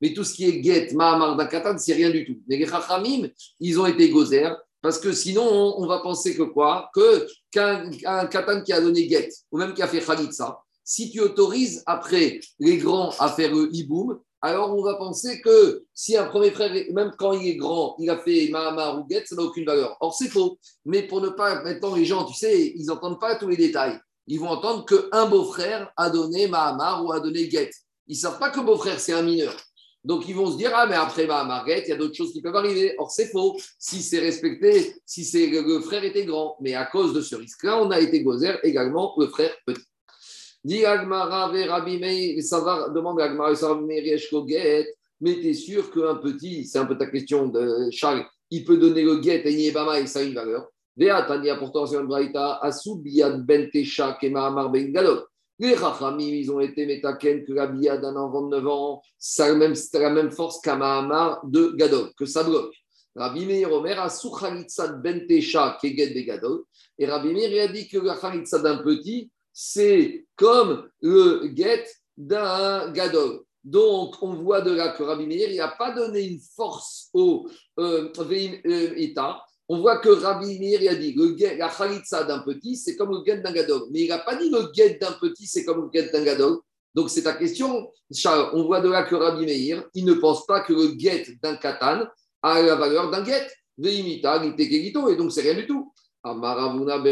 Mais tout ce qui est get, mahamar d'un katan, c'est rien du tout. Mais les chachamim, ils ont été gozer parce que sinon, on, va penser que quoi? Que qu'un katan qui a donné get, ou même qui a fait khalitsa, si tu autorises après les grands à faire le hiboum, alors on va penser que si un premier frère, même quand il est grand, il a fait Mahamar ou Get, ça n'a aucune valeur. Or, c'est faux. Mais pour ne pas, maintenant, les gens, tu sais, ils n'entendent pas tous les détails ils vont entendre qu'un beau-frère a donné Mahamar ou a donné Get. Ils ne savent pas que beau-frère, c'est un mineur. Donc, ils vont se dire, ah, mais après Mahamar Get, il y a d'autres choses qui peuvent arriver. Or, c'est faux. Si c'est respecté, si c'est le frère était grand. Mais à cause de ce risque-là, on a été gozer également le frère petit. Dit Agmara, ça va, demande Agmara. Mais tu es sûr qu'un petit, c'est un peu ta question de Charles, il peut donner le Get à Yébama et ça a une valeur. Vea Tania, pourtant, c'est un braïta, Asoubiad ben Tesha, Kema ben Gadol. Les Rachamim, ils ont été métaken que la bia d'un enfant de 29 ans, c'est la même force qu'Amahamar de Gadol, que ça bloque. Rabbi Meir Omer a Soukhalitzad ben Tesha, Keget de Gadol. Et Rabbi Meir a dit que la Khalitsa d'un petit, c'est comme le get d'un Gadol. Donc, on voit de là que Rabbi Meir n'a pas donné une force au euh, euh, on voit que Rabbi Meir a dit le la khalitsa d'un petit, c'est comme le guet d'un gadol. Mais il n'a pas dit le guet d'un petit, c'est comme le guet d'un gadol. Donc, c'est ta question. On voit de là que Rabbi Meir, il ne pense pas que le guet d'un katan a la valeur d'un guet. Veimita, et donc c'est rien du tout. Amaravuna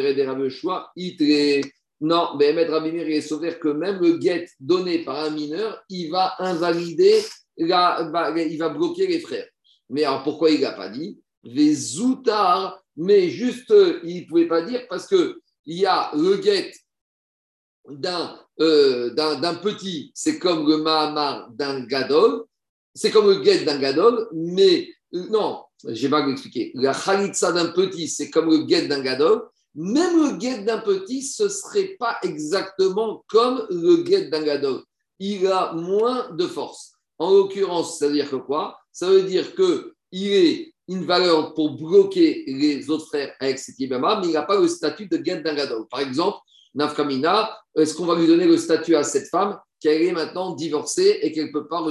Itre. Non, mais Rabbi Meir est sauvé que même le guet donné par un mineur, il va invalider, il va bloquer les frères. Mais alors pourquoi il n'a pas dit les zoutards, mais juste, il ne pouvait pas dire parce qu'il y a le guet euh, d'un petit, c'est comme le Mahamar d'un Gadol, c'est comme le guet d'un Gadol, mais euh, non, j'ai mal expliqué. La Khalitsa d'un petit, c'est comme le guet d'un Gadol. Même le guet d'un petit, ce ne serait pas exactement comme le guet d'un Gadol. Il a moins de force. En l'occurrence, ça veut dire que quoi? Ça veut dire qu'il est une valeur pour bloquer les autres frères avec cette Yibama, mais il n'a pas le statut de guet d'un gadol. Par exemple, Nafkamina, est-ce qu'on va lui donner le statut à cette femme qui est maintenant divorcée et qu'elle ne peut, pas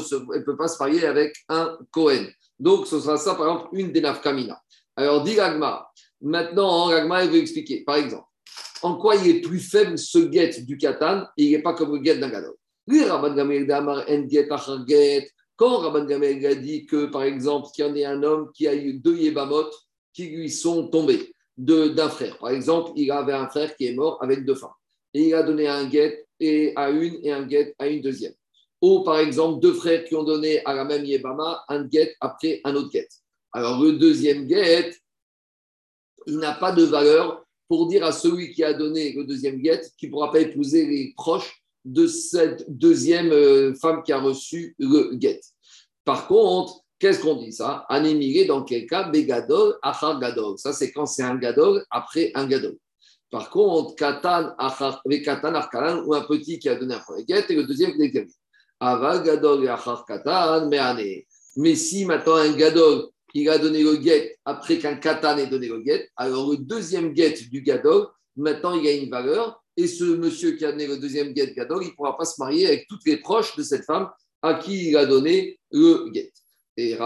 peut pas se marier avec un Cohen Donc, ce sera ça, par exemple, une des Nafkamina. Alors, dit Ragma. Maintenant, Ragma, il veut expliquer. Par exemple, en quoi il est plus faible ce guet du Katan et il n'est pas comme le guet d'un gadol? Quand Rabban Gamel a dit que, par exemple, qu'il y en ait un homme qui a eu deux Yébamot qui lui sont tombés d'un frère. Par exemple, il avait un frère qui est mort avec deux femmes. Et il a donné un guet et à une et un guet à une deuxième. Ou par exemple, deux frères qui ont donné à la même Yébama un guet après un autre guet. Alors le deuxième guet, il n'a pas de valeur pour dire à celui qui a donné le deuxième guet qu'il ne pourra pas épouser les proches de cette deuxième euh, femme qui a reçu le guet. Par contre, qu'est-ce qu'on dit ça? Anémigé, dans quel cas? Begadol, Achar Gadol. Ça, c'est quand c'est un Gadol après un Gadol. Par contre, Katan, Achar, Katan, Arkalan, ou un petit qui a donné un premier guet et le deuxième qui a Aval Gadol et Achar Katan, mais Mais si maintenant un Gadol, il a donné le guet après qu'un Katan ait donné le guet, alors le deuxième guet du Gadol, maintenant il a une valeur et ce monsieur qui a donné le deuxième guet gadol, il ne pourra pas se marier avec toutes les proches de cette femme à qui il a donné le guet. Et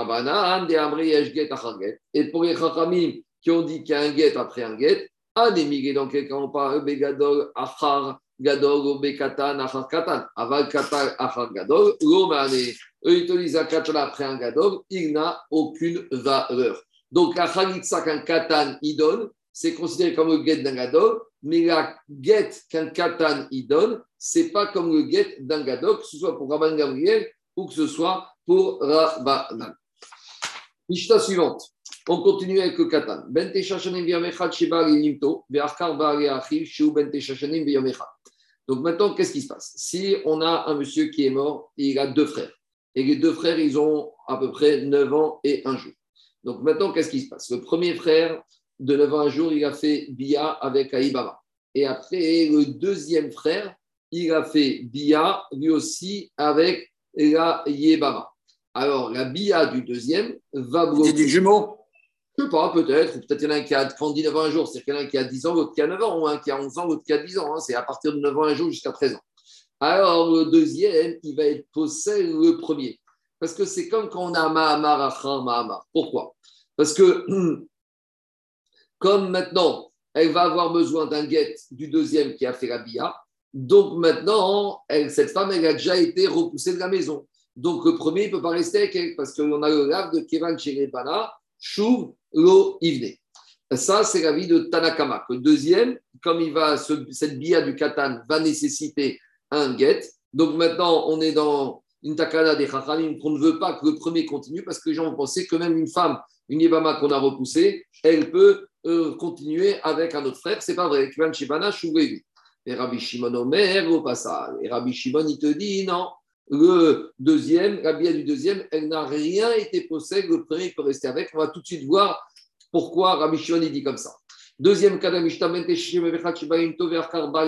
Et pour les Chachamim qui ont dit qu'il y a un guet après un guet, Ademigé, dans quel cas on parle Begadol, Achar, Gadol, Bekatan, Achar, Katan, Aval, Katan, Achar, Gadol, Romane. Ils te disent Katan après un Gadol, il n'a aucune valeur. Donc, la Khalitsa qu'un Katan, il donne, c'est considéré comme le guet d'un gadol, mais la guet qu'un katan y donne, c'est pas comme le guet d'un gadol, que ce soit pour Rabban Gabriel ou que ce soit pour Rabbanan. Mishta suivante. On continue avec le katan. Ben Donc maintenant, qu'est-ce qui se passe? Si on a un monsieur qui est mort, il a deux frères. Et les deux frères, ils ont à peu près 9 ans et un jour. Donc maintenant, qu'est-ce qui se passe? Le premier frère, de 9 ans un jour, il a fait Bia avec Aïbama. Et après, le deuxième frère, il a fait Bia lui aussi avec la Yébama. Alors, la Bia du deuxième va bloquer. C'est du jumeau? Je ne sais pas, peut-être. Peut-être qu'il y en a un qui a, quand 9 ans un jour, c'est quelqu'un qui a 10 ans, l'autre qui a 9 ans, ou un qui a 11 ans, l'autre qui a 10 ans. Hein. C'est à partir de 9 ans un jour jusqu'à 13 ans. Alors, le deuxième, il va être possède le premier. Parce que c'est comme quand on a Mahamar, Achar, Mahamar. Pourquoi? Parce que, comme maintenant, elle va avoir besoin d'un guet du deuxième qui a fait la bia, donc maintenant, cette femme, elle a déjà été repoussée de la maison. Donc le premier, il ne peut pas rester avec elle parce qu'on a le lave de Kevan Cherebana, Chouv, Lo, Ivne. Ça, c'est la vie de Tanakama. Le deuxième, comme il va, cette bia du Katan va nécessiter un guet. Donc maintenant, on est dans une takana des chachamim qu'on ne veut pas que le premier continue parce que les gens vont que même une femme, une yébama qu'on a repoussée, elle peut euh, continuer avec un autre frère. C'est pas vrai. Et Rabbi Shimon Omer au passage. Et Rabbi Shimon, il te dit non. Le deuxième, la bia du deuxième, elle n'a rien été possède. Le premier peut rester avec. On va tout de suite voir pourquoi Rabbi Shimon dit comme ça. Deuxième cas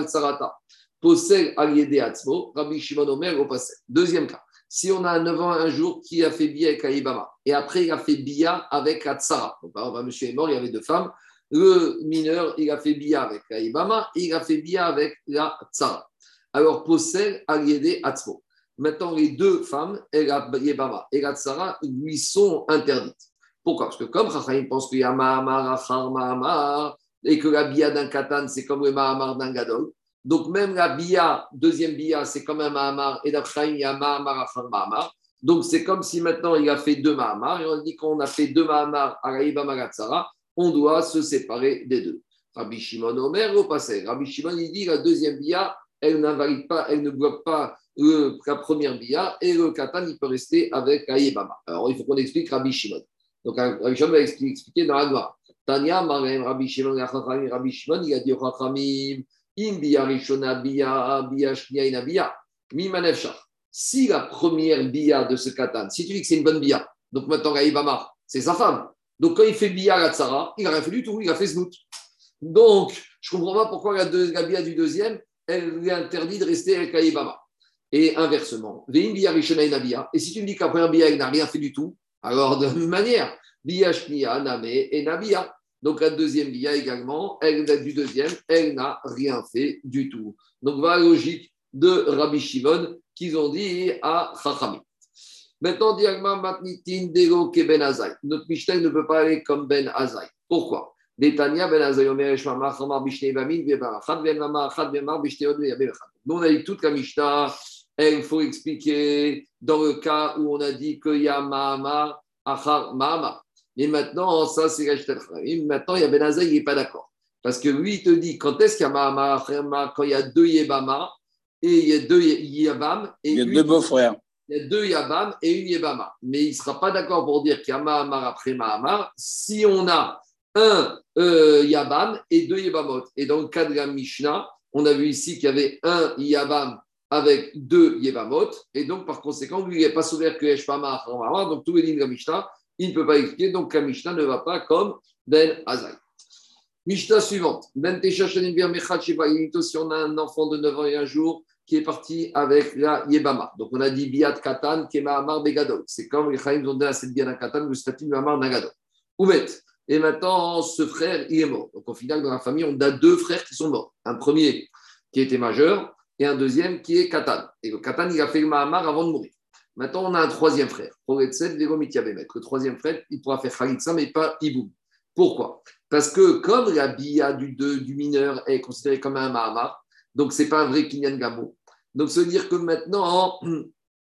Sarata possède Aliédé Atzmo, Rabbi Shimon Omer au. Deuxième cas, si on a un 9 ans un jour qui a fait Bia avec Aïbama, et après il a fait Bia avec Atsara. Donc, par exemple, monsieur est mort, il y avait deux femmes. Le mineur, il a fait Bia avec Aïbama, il a fait Bia avec la Tsara. Alors, possède Aliédé Atzmo. Maintenant, les deux femmes, Aïbama et la lui sont interdites. Pourquoi? Parce que comme Chachaim pense qu'il y a Mahamar, Achar, Mahamar, et que la Bia d'un Katan, c'est comme le Mahamar d'un Gadol, donc même la bia, deuxième bia, c'est comme un mahamar, et d'après il y a mahamar, achar mahamar. Donc c'est comme si maintenant il a fait deux mahamar, et on dit qu'on a fait deux mahamar à Raïba Magatsara, on doit se séparer des deux. Rabbi Shimon Omer au passé. Rabbi Shimon il dit la deuxième bia, elle n'invalide pas, elle ne bloque pas la première bia, et le katan il peut rester avec Aïbama. Alors il faut qu'on explique Rabbi Shimon. Donc Rabbi Shimon va expliquer dans la loi. Tanya Marem, Rabbi Shimon, Rabbi Shimon, il a dit si la première bia de ce katan, si tu dis que c'est une bonne bia, donc maintenant Gaïbama, c'est sa femme. Donc quand il fait bia à Tsara, il n'a rien fait du tout, il a fait znout. Donc je comprends pas pourquoi la, la, bia du deuxième, elle lui interdit de rester avec Gaïbama. Et inversement, et si tu me dis que la première bia, n'a rien fait du tout, alors de la même manière, bia shnia, name et nabia. Donc la deuxième bia également, elle du deuxième, elle n'a rien fait du tout. Donc voilà la logique de Rabbi Shimon qu'ils ont dit à Chachamim. Maintenant, diagma matnitin dego ben azai. Notre Mishnah ne peut pas aller comme ben azai. Pourquoi? Nous, on a dit toute la Mishnah, il faut expliquer dans le cas où on a dit qu'il y a Mahamar, Achar, Mahamar. Mais maintenant, ça, c'est Maintenant, il y a Benazaï, il n'est pas d'accord. Parce que lui, il te dit, quand est-ce qu'il y a Mahama, quand il y a deux Yébama, et il y a deux Yabam, et il y a deux beaux-frères. Il y a deux Yabam et une Yébama. Mais il ne sera pas d'accord pour dire qu'il y a Mahamar après Mahamar si on a un euh, Yabam et deux Yébamot. Et dans le cas de la Mishnah, on a vu ici qu'il y avait un Yabam avec deux Yébamot. Et donc, par conséquent, lui, il n'est pas souvenir que Eshpama, donc tous les lignes de la Mishnah, il ne peut pas expliquer, donc la Mishnah ne va pas comme Ben Azai. Mishnah suivante. Ben si on a un enfant de 9 ans et un jour qui est parti avec la Yebama. Donc on a dit Biat Katan, Kema Amar Begadol. C'est comme les Chaim ont donné à cette Biat Katan le statut de Amar Nagadol. Oumet. Et maintenant, ce frère, il est mort. Donc au final, dans la famille, on a deux frères qui sont morts. Un premier qui était majeur et un deuxième qui est Katan. Et le Katan, il a fait le Mahamar avant de mourir. Maintenant, on a un troisième frère. Le troisième frère, il pourra faire Khalitsa, mais pas Iboum. Pourquoi? Parce que comme la bia du, du mineur est considérée comme un Mahamar, donc ce n'est pas un vrai Kinyan Gamo. Donc, ça veut dire que maintenant,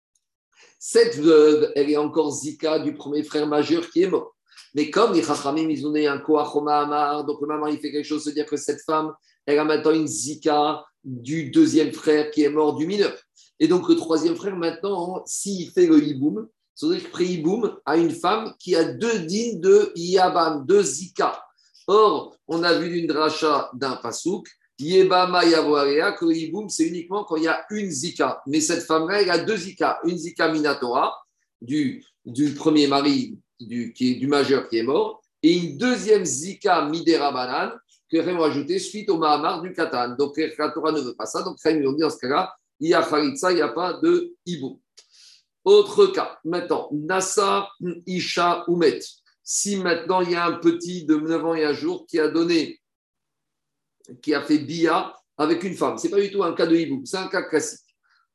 cette veuve, elle est encore Zika du premier frère majeur qui est mort. Mais comme les Chachamim, ils ont un Koach Mahamar, donc le Mahamar, il fait quelque chose, se dire que cette femme, elle a maintenant une Zika du deuxième frère qui est mort du mineur. Et donc le troisième frère, maintenant, s'il fait le Hiboum, c'est-à-dire que Hiboum a une femme qui a deux dînes de Yabam, de Zika. Or, on a vu une dracha d'un pasouk, Yebama Yavoarea, que Hiboum, c'est uniquement quand il y a une Zika. Mais cette femme-là, elle a deux Zika. Une Zika Minatora, du, premier mari du, majeur qui est mort, et une deuxième Zika Midera Banan, que Raim a ajouté suite au Mahamar du Katan. Donc, la ne veut pas ça. Donc, Raim, dit dans ce cas-là, il y a Khalitsa, il n'y a pas de Hiboum. Autre cas, maintenant, Nassa Isha Oumet. Si maintenant il y a un petit de 9 ans et un jour qui a donné, qui a fait Bia avec une femme, ce n'est pas du tout un cas de hiboum, c'est un cas classique.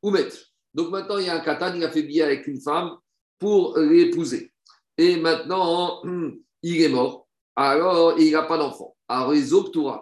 Oumet. Donc maintenant il y a un katan, il a fait Bia avec une femme pour l'épouser. Et maintenant il est mort, alors il n'a pas d'enfant. Alors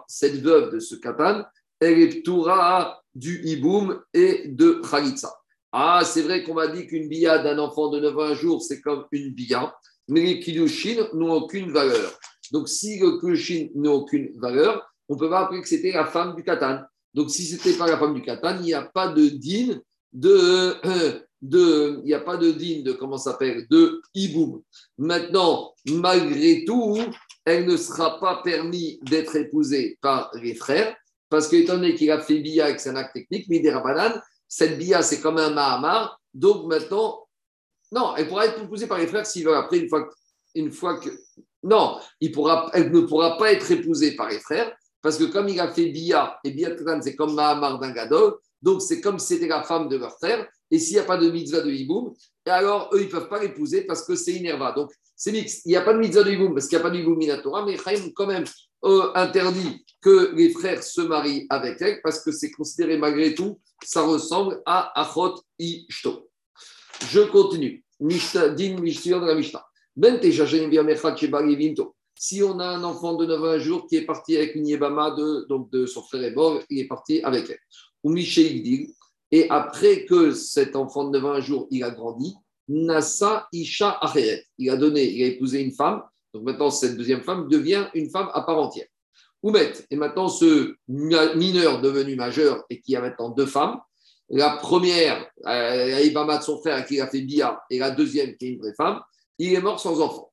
cette veuve de ce katan, elle est ptoura du hiboum et de khalitsa. Ah, c'est vrai qu'on m'a dit qu'une bia d'un enfant de 9 ans un jour, c'est comme une bia, mais les kilushin n'ont aucune valeur. Donc, si le kilushin n'a aucune valeur, on peut pas appeler que c'était la femme du katan. Donc, si ce n'était pas la femme du katan, il n'y a pas de din de, de, il n'y a pas de din de, comment s'appelle, de hiboum. Maintenant, malgré tout, elle ne sera pas permis d'être épousée par les frères, parce qu'étant donné qu'il a fait bia avec un acte technique, Midera cette bia, c'est comme un mahamar. Donc maintenant, non, elle pourra être épousée par les frères s'il veut. Après, une fois, une fois que. Non, elle ne pourra pas être épousée par les frères parce que comme il a fait bia, et bia c'est comme mahamar d'un gadol, donc c'est comme si c'était la femme de leur frère. Et s'il n'y a pas de mitzvah de hiboum, et alors eux, ils ne peuvent pas l'épouser parce que c'est inerva. Donc c'est mix. Il n'y a pas de mitzvah de hiboum parce qu'il n'y a pas de hiboum minatora, mais quand même, euh, interdit que les frères se marient avec elle parce que c'est considéré malgré tout, ça ressemble à Achot Ishto. Je continue. Din si on a un enfant de 9 ans un jour qui est parti avec une Yébama de, donc de son frère et mort, il est parti avec elle. Ou et après que cet enfant de 9 ans un jour, il a grandi, Nasa Isha Acheret. Il a donné, il a épousé une femme donc maintenant, cette deuxième femme devient une femme à part entière. Oumet, et maintenant ce mineur devenu majeur et qui a maintenant deux femmes, la première, euh, Ibama de son frère qui a fait Bia, et la deuxième qui est une vraie femme, il est mort sans enfant.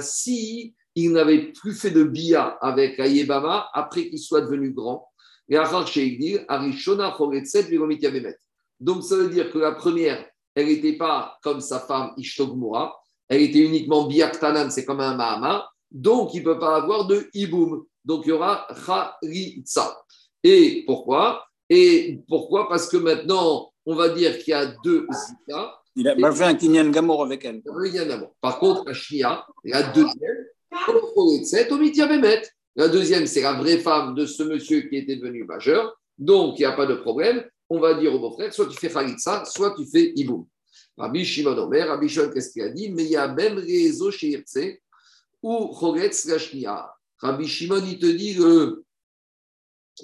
Si il n'avait plus fait de Bia avec Aïbama après qu'il soit devenu grand, donc ça veut dire que la première, elle n'était pas comme sa femme Ishtogmura, elle était uniquement biaktanan, c'est comme un mahama, donc il ne peut pas avoir de hiboum. Donc il y aura charitza. Et pourquoi? Et pourquoi? Parce que maintenant, on va dire qu'il y a deux zika. Il a fait un kinyan gamour avec elle. Par contre, la la deuxième, la deuxième, c'est la vraie femme de ce monsieur qui était devenu majeur. Donc, il n'y a pas de problème. On va dire au beau-frère, soit tu fais Khalitsa, soit tu fais Iboum. Rabbi Shimon Omer, Rabbi Shimon, qu'est-ce qu'il a dit? Mais il y a même réseau chez Irtse ou Choretz Lashnia. Rabbi Shimon, il te dit le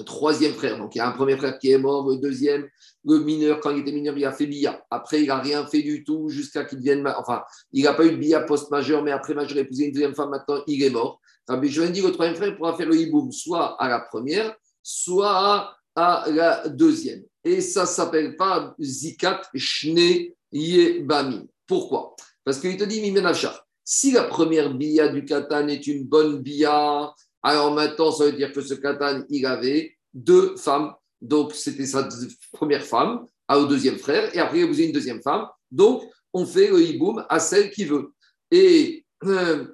troisième frère. Donc il y a un premier frère qui est mort, le deuxième, le mineur, quand il était mineur, il a fait bia. Après, il n'a rien fait du tout jusqu'à qu'il devienne. Enfin, il n'a pas eu de bia post-majeur, mais après majeur, il a épousé une deuxième femme, maintenant il est mort. Rabbi Shimon dit le troisième frère pourra faire le hiboum soit à la première, soit à la deuxième. Et ça s'appelle pas Zikat Shne Yebami. Pourquoi? Parce qu'il te dit Mimenachar. Si la première bia du katan est une bonne bia, alors maintenant, ça veut dire que ce katan, il avait deux femmes. Donc, c'était sa première femme, au deuxième frère, et après, il a une deuxième femme. Donc, on fait le hiboum à celle qui veut. Et, euh,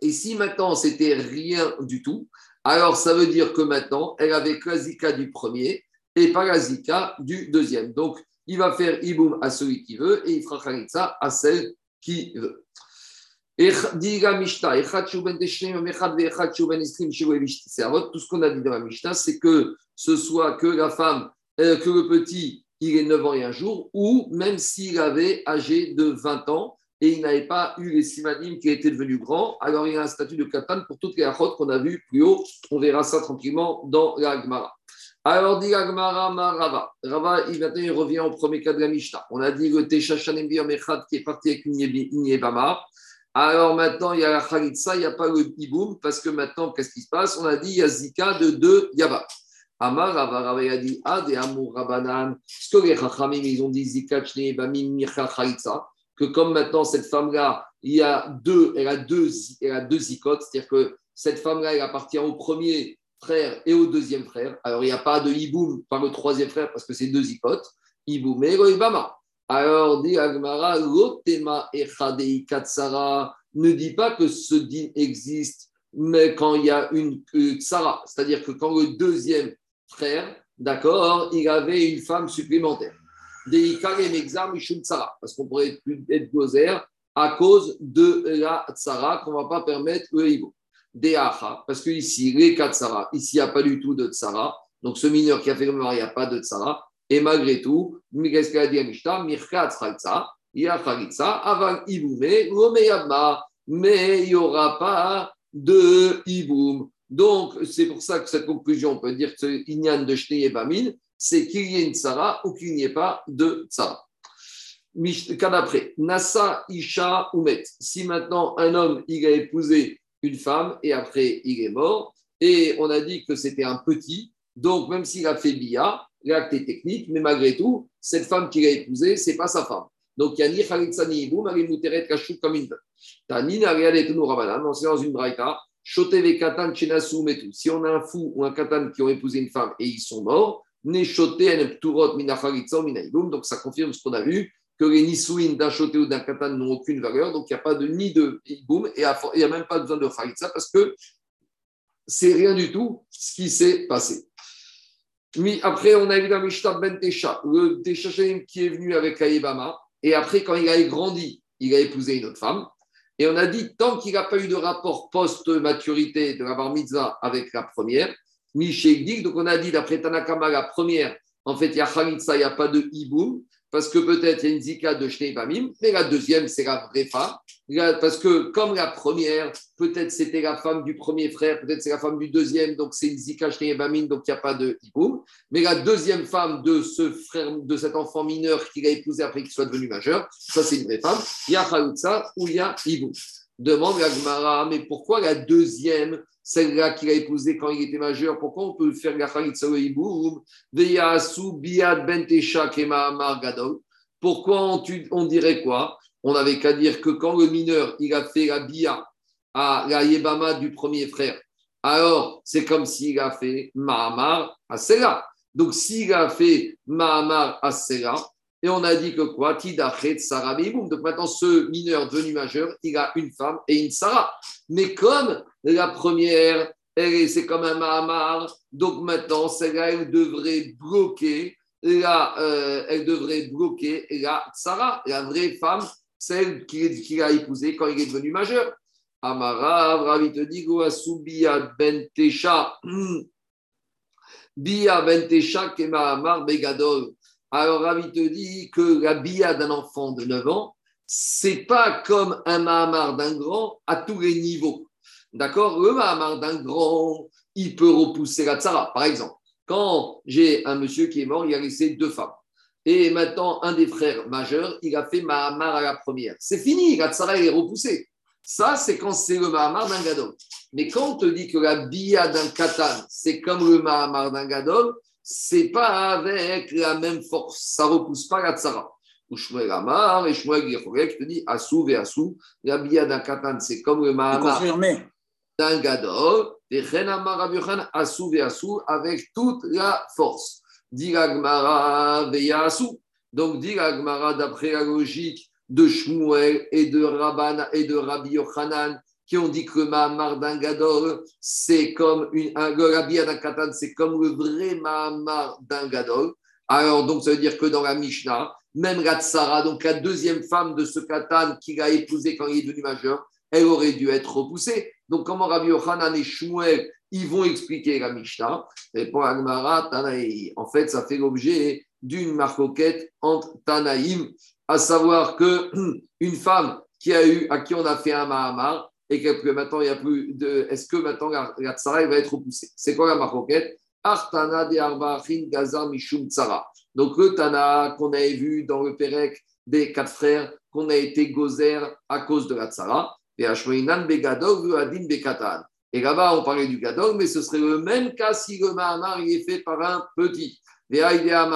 et si maintenant, c'était rien du tout, alors ça veut dire que maintenant, elle avait que la zika du premier et pas la zika du deuxième. Donc, il va faire iboum à celui qui veut et il fera khalitsa à celle qui veut. Ben ben tout ce qu'on a dit dans la Mishnah, c'est que ce soit que la femme, euh, que le petit, il est 9 ans et un jour, ou même s'il avait âgé de 20 ans et il n'avait pas eu les simanim qui étaient devenus grands, alors il y a un statut de katan pour toutes les achot qu'on a vues plus haut. On verra ça tranquillement dans la Gemara. Alors, dit Agmara Rava. Rava, il, maintenant, il revient au premier cas de la Mishnah. On a dit le Teshachanem Mechad qui est parti avec une Yebama. Alors maintenant, il y a la Khalitsa, il n'y a pas le Iboum, parce que maintenant, qu'est-ce qui se passe? On a dit il y a Zika de deux Yaba. Amar a dit Ad et Amour Rabanan. Ce que les Chachamim, ils ont dit Zika Chne Bamim Mircha Khalitsa, que comme maintenant cette femme-là, il y a deux, elle a deux, elle a deux zicotes, c'est-à-dire que cette femme-là, elle appartient au premier frère et au deuxième frère. Alors, il n'y a pas de hiboum par le troisième frère parce que c'est deux zicotes. Hiboum et Ibama. Alors, dit Agmara, l'otema echadei katsara, ne dit pas que ce din existe, mais quand il y a une tsara, c'est-à-dire que quand le deuxième frère, d'accord, il avait une femme supplémentaire. Parce qu'on pourrait être gozer à cause de la tsara qu'on ne va pas permettre le hibou. Deacha, parce que ici, les quatre tsara, ici, il n'y a pas du tout de tsara. Donc, ce mineur qui a fait le mari, il n'y a pas de tsara. Et malgré tout, qu'est-ce qu'elle a dit à Mishnah? Mirkat il y a avant mais il n'y aura pas de iboum. Donc, c'est pour ça que cette conclusion, on peut dire que ce Inyan de Shnei et Bamin, c'est qu'il y ait une tsara ou qu'il n'y ait pas de tsara. Cas d'après, Nasa, Isha, Umet. Si maintenant un homme, il a épousé une femme et après il est mort, et on a dit que c'était un petit, donc même s'il a fait Bia, l'acte est technique, mais malgré tout, cette femme qu'il a épousée, c'est pas sa femme. Donc, il y a ni Khalitzani Iboum, Ali Mouteret Kachou comme une Tanina on dans une braïta, Shoteve Katan Chenasu Metu. Si on a un fou ou un Katan qui ont épousé une femme et ils sont morts, Neshote Pturot Mina Khalitza Mina Iboum. Donc, ça confirme ce qu'on a vu, que les Nisouin d'un Shoté ou d'un Katan n'ont aucune valeur. Donc, il n'y a pas de ni de Iboum et il n'y a même pas besoin de Khalitza parce que c'est rien du tout ce qui s'est passé. Après, on a vu dans Mishtab Ben Tesha, le Tesha qui est venu avec Aïbama, et après, quand il a grandi, il a épousé une autre femme. Et on a dit, tant qu'il n'a pas eu de rapport post-maturité de la bar mitzvah avec la première, dit donc on a dit, d'après Tanakama, la première, en fait, il y a Khalitsa, il n'y a pas de hiboum parce que peut-être il y a une zika de Shnei mais la deuxième, c'est la vraie femme. Parce que comme la première, peut-être c'était la femme du premier frère, peut-être c'est la femme du deuxième, donc c'est une zika Shnei donc il n'y a pas de hiboum. Mais la deuxième femme de ce frère, de cet enfant mineur qu'il a épousé après qu'il soit devenu majeur, ça c'est une vraie femme. Il y a Khalitsa ou il y a hiboum. Demande la Gemara, mais pourquoi la deuxième celle-là qu'il a épousée quand il était majeur, pourquoi on peut faire la Pourquoi on, dirait quoi? On n'avait qu'à dire que quand le mineur, il a fait la bia à la yebama du premier frère, alors c'est comme s'il a fait Mahamar à Sela. Donc s'il a fait Mahamar à Sela, et on a dit que quoi? Donc maintenant, ce mineur devenu majeur, il a une femme et une Sarah. Mais comme la première, c'est comme un Mahamar, donc maintenant, celle-là, elle devrait bloquer la, euh, elle devrait bloquer la Sarah, la vraie femme, celle qu'il a épousée quand il est devenu majeur. Amara, Ravi te dit, ben Tesha, Bia ben Tesha, Mahamar Begadol. Alors, Ravi te dit que la bia d'un enfant de 9 ans, c'est pas comme un Mahamar d'un grand à tous les niveaux. D'accord? Le Mahamar d'un grand, il peut repousser la tsara. Par exemple, quand j'ai un monsieur qui est mort, il a laissé deux femmes. Et maintenant, un des frères majeurs, il a fait Mahamar à la première. C'est fini, la tsara est repoussée. Ça, c'est quand c'est le Mahamar d'un gadol. Mais quand on te dit que la bia d'un katan, c'est comme le Mahamar d'un gadol, c'est pas avec la même force. Ça repousse pas la tsara. Ou Shmuel Amar, et Shmuel qui te dit Asou ve Asou, la bia d'un katan, c'est comme le Mahamar d'un gadol, et Amar Rabbi Asou ve Asou, avec toute la force. Dit Gmara veya Asou. Donc, dit Gmara, d'après la logique de Shmuel et de Rabban et de Rabbi Yochanan, qui ont dit que le Mahamar d'un Gadol, c'est comme une, un Gorabia d'un Katan, c'est comme le vrai Mahamar d'un Gadol. Alors, donc, ça veut dire que dans la Mishnah, même la Tsara, donc la deuxième femme de ce Katan qu'il a épousé quand il est devenu majeur, elle aurait dû être repoussée. Donc, comment Rabbi Yochanan et Shmuel, ils vont expliquer la Mishnah? Répond Agmara, Tanaï. En fait, ça fait l'objet d'une marcoquette entre Tanaïm, à savoir que une femme qui a eu, à qui on a fait un Mahamar, et que maintenant il n'y a plus de. Est-ce que maintenant la, la va être repoussée? C'est quoi la maroquette Artana de Arbachin Gaza Mishum Tsara. Donc le Tana qu'on avait vu dans le Pérec des quatre frères, qu'on a été gozer à cause de la tsara. Et là-bas, on parlait du Gadol, mais ce serait le même cas si le Mahamar est fait par un petit. Là-bas,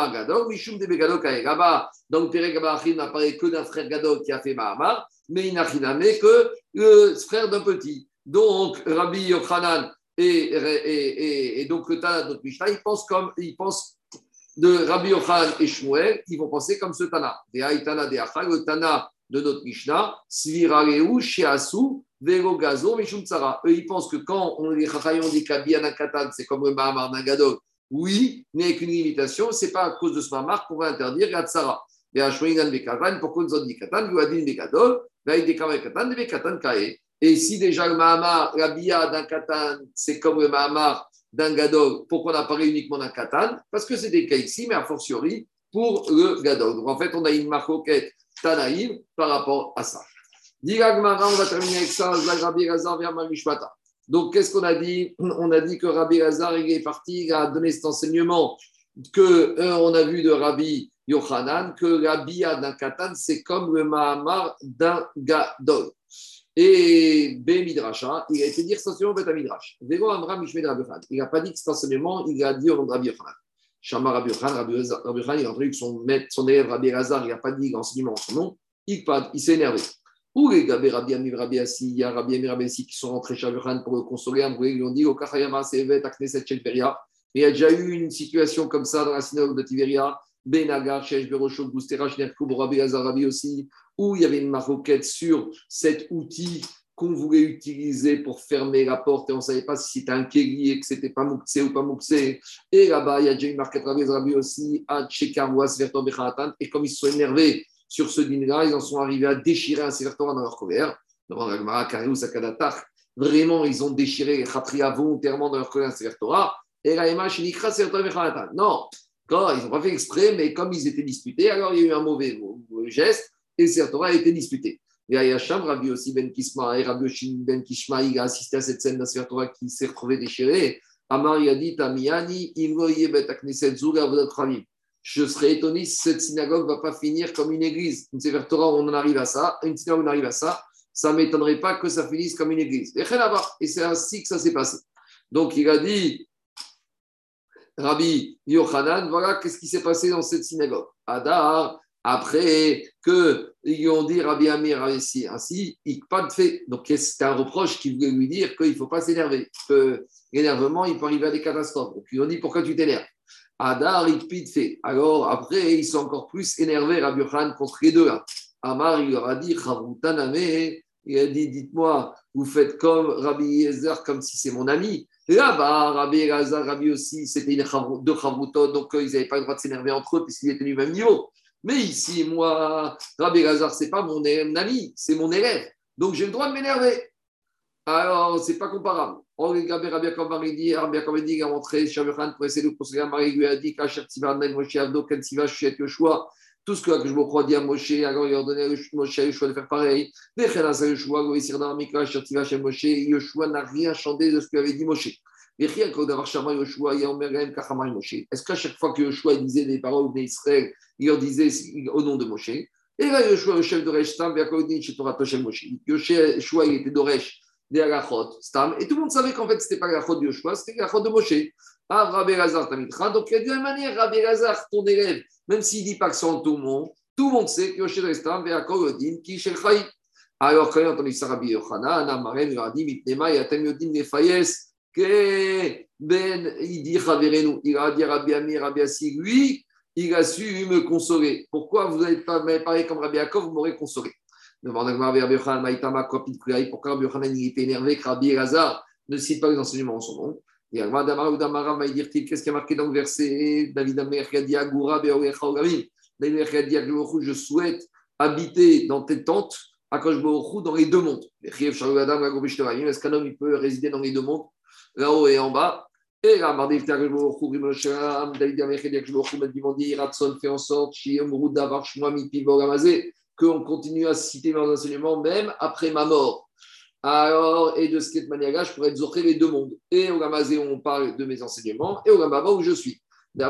dans le Péré Gabachim, n'a parlé que d'un frère Gadol qui a fait Mahamar, mais n'a que le frère d'un petit. Donc, Rabbi Yochanan et, et, et, donc le Tana de Mishnah, ils pensent comme, ils pensent de Rabbi Yochanan et Shmuel, ils vont penser comme ce Tana. Le Tana de notre Mishnah, Sviraleu, Shiasu, Vero Gazo, Mishum Tsara. Eux, ils pensent que quand on les Chachayon dit qu'Abiana Katan, c'est comme le Mahamar Nagadol, oui, mais avec une limitation, c'est pas à cause de ce Mahamar qu'on va interdire Gatsara. Et à Shmoinan Bekatan, pourquoi nous ont dit Katan, Vuadin Begadol, Et si déjà le Mahamar, la Bia d'un Katan, c'est comme le Mahamar d'un Gadol, pourquoi on a parlé uniquement d'un Katan? Parce que c'est des cas ici, mais a fortiori pour le Gadol. Donc en fait, on a une marcoquette Tanaïm par rapport à ça. Diragmara, on va terminer avec ça. Rabbi Razar vers. Donc, qu'est-ce qu'on a dit? On a dit que Rabbi Razar il est parti, il a donné cet enseignement que euh, on a vu de Rabbi Yochanan, que la bia d'un katan, c'est comme le mahamar d'un gadol. Et B Midrasha, il a été dit cet enseignement Bet Midrash. Il n'a pas dit que enseignement, il a dit au Rabbi Yochanan. Shama Rabbi Yochanan, Rabbi Yochanan, il a entendu que son maître, son élève Rabbi Razar, il n'a pas dit l'enseignement en son nom. Il, il s'est énervé. Ou les Gabé Rabbi Amir Rabbi Assi, il y a Rabbi Amir Rabbi Assi qui sont rentrés chez Rabbi pour le consoler. Ils lui ont dit Au Akneset Tiberia. Il y a déjà eu une situation comme ça dans la synagogue de Tiberia. Benagar, Shesh Beroshot, Boustera, Shnerkoub, Rabbi Hazar, Rabbi aussi, où il y avait une maroquette sur cet outil qu'on voulait utiliser pour fermer la porte et on ne savait pas si c'était un keli et que c'était pas mouxé ou pas mouxé. Et là-bas, il y a déjà une marquette Rabbi aussi à Tchekarouas, et comme ils se sont énervés sur ce dîner-là, ils en sont arrivés à déchirer un Sefer dans leur colère. Vraiment, ils ont déchiré Khatria volontairement dans leur colère un Sefer Et là, Non, quand ils n'ont pas fait exprès, mais comme ils étaient disputés, alors il y a eu un mauvais geste et Sefer a été disputé. Et Ayasham, Rabbi aussi Ben Kisma et Rabbi Ben Kishma, il a assisté à cette scène d'un Sefer qui s'est retrouvé déchiré. Amar, il a dit Tamiani, je serais étonné si cette synagogue ne va pas finir comme une église. Une Sefer Torah, on en arrive à ça, une synagogue, on arrive à ça. Ça ne m'étonnerait pas que ça finisse comme une église. Et c'est ainsi que ça s'est passé. Donc il a dit, Rabbi Yochanan, voilà qu'est-ce qui s'est passé dans cette synagogue. Adar, après qu'ils ont dit Rabbi Amir ainsi, ainsi, il pas de fait. Donc c'est un reproche qui voulait lui dire qu'il ne faut pas s'énerver, que l'énervement, il peut arriver à des catastrophes. Donc ils ont dit pourquoi tu t'énerves? Adar, il fait. Alors après, ils sont encore plus énervés, Rabbi Yochanan, contre les deux. Là. Amar, il leur a dit, il a dit, dites-moi, vous faites comme Rabbi Yezer, comme si c'est mon ami. Là-bas, Rabbi Yezer, Rabbi aussi, c'était deux Chavrutot, donc euh, ils n'avaient pas le droit de s'énerver entre eux puisqu'ils étaient du même niveau. Mais ici, moi, Rabbi Yezer, ce n'est pas mon ami, c'est mon élève. Donc j'ai le droit de m'énerver. Alors, ce n'est pas comparable. Rabbi dit, Rabbi Yaakov dit, il est rentré Khan pour essayer de conseiller Marie, lui a tout ce que je me crois dire à Moshe, alors il a ordonné à Moshe Yoshua de faire pareil. Moshe, Yoshua n'a rien chanté de ce qu'avait dit Moshe. Est-ce qu'à chaque fois que Yoshua disait des paroles d'Israël, il leur disait au nom de Moshe? Et là, Yoshua, le chef de Resh, Tam, Yakovdin, chez Torah Toshem Moshe. Il était d'Oresh des stam, et tout le monde savait qu'en fait, ce n'était pas halachot de Yoshua, c'était halachot de Moshe. Ah, Rabbi Lazar Tamitra. Donc, de la même manière, Rabbi Lazar, ton élève, même s'il ne dit pas que c'est en tout le monde, tout le monde sait que Yoshua Restam, Veakol Odin, qui chez. Alors, quand il a entendu ça, Rabbi Yochanan, Amarem, il a dit, Mitnema, Yatem Yodin, Nefayes, que Ben, il dit, Chaverenu, il a dit Rabbi Amir, Rabbi lui, il a su me consoler. Pourquoi vous n'avez pas parlé comme Rabbi Yaakov, vous m'aurez consolé? Pourquoi Rabbi Yochanan était énervé que Rabbi Elazar ne cite pas les enseignements en son nom? Qu'est-ce qui a marqué dans le verset David David je souhaite habiter dans tes tentes, Akosh dans les deux mondes. Est-ce qu'un homme peut résider dans les deux mondes, là-haut et en bas? Et là, David Amer dit Ratson fait en sorte, continue à citer mes enseignements même après ma mort. Alors, et de cette manière-là, je pourrais être les deux mondes. Et au Gamazé, on parle de mes enseignements, et au Gamaba, où je suis. Je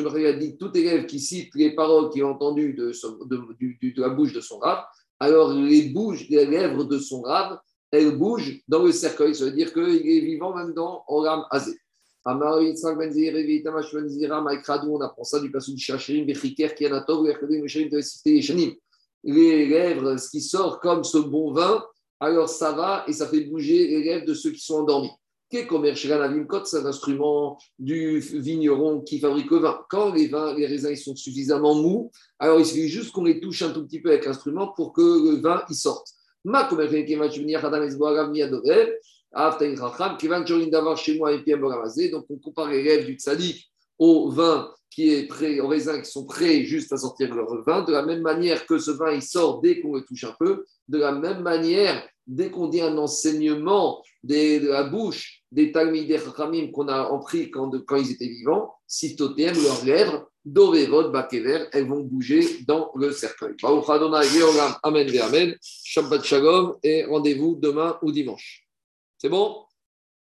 me a dit tout élève qui cite les paroles qu'il a entendues de, la bouche de son rave, alors les, bouches, les lèvres de son rave, elles bougent dans le cercueil. Ça veut dire qu'il est vivant même dans Oram Azé. Ben on apprend ça du les lèvres, ce qui sort comme ce bon vin, alors ça va et ça fait bouger les lèvres de ceux qui sont endormis. C'est un instrument du vigneron qui fabrique le vin. Quand les vins, les raisins ils sont suffisamment mous, alors il suffit juste qu'on les touche un tout petit peu avec l'instrument pour que le vin il sorte. Ma donc on compare les lèvres du tzaddik au vin qui est prêt, aux raisins qui sont prêts juste à sortir leur vin, de la même manière que ce vin il sort dès qu'on le touche un peu, de la même manière, dès qu'on dit un enseignement de la bouche des Talmidei Chachamim qu'on a appris quand, quand ils étaient vivants, si totem, leurs lèvres, Dovevot, Bakever, elles vont bouger dans le cercueil. Amen, Amen. Shabbat Shalom et rendez-vous demain ou dimanche. C'est bon?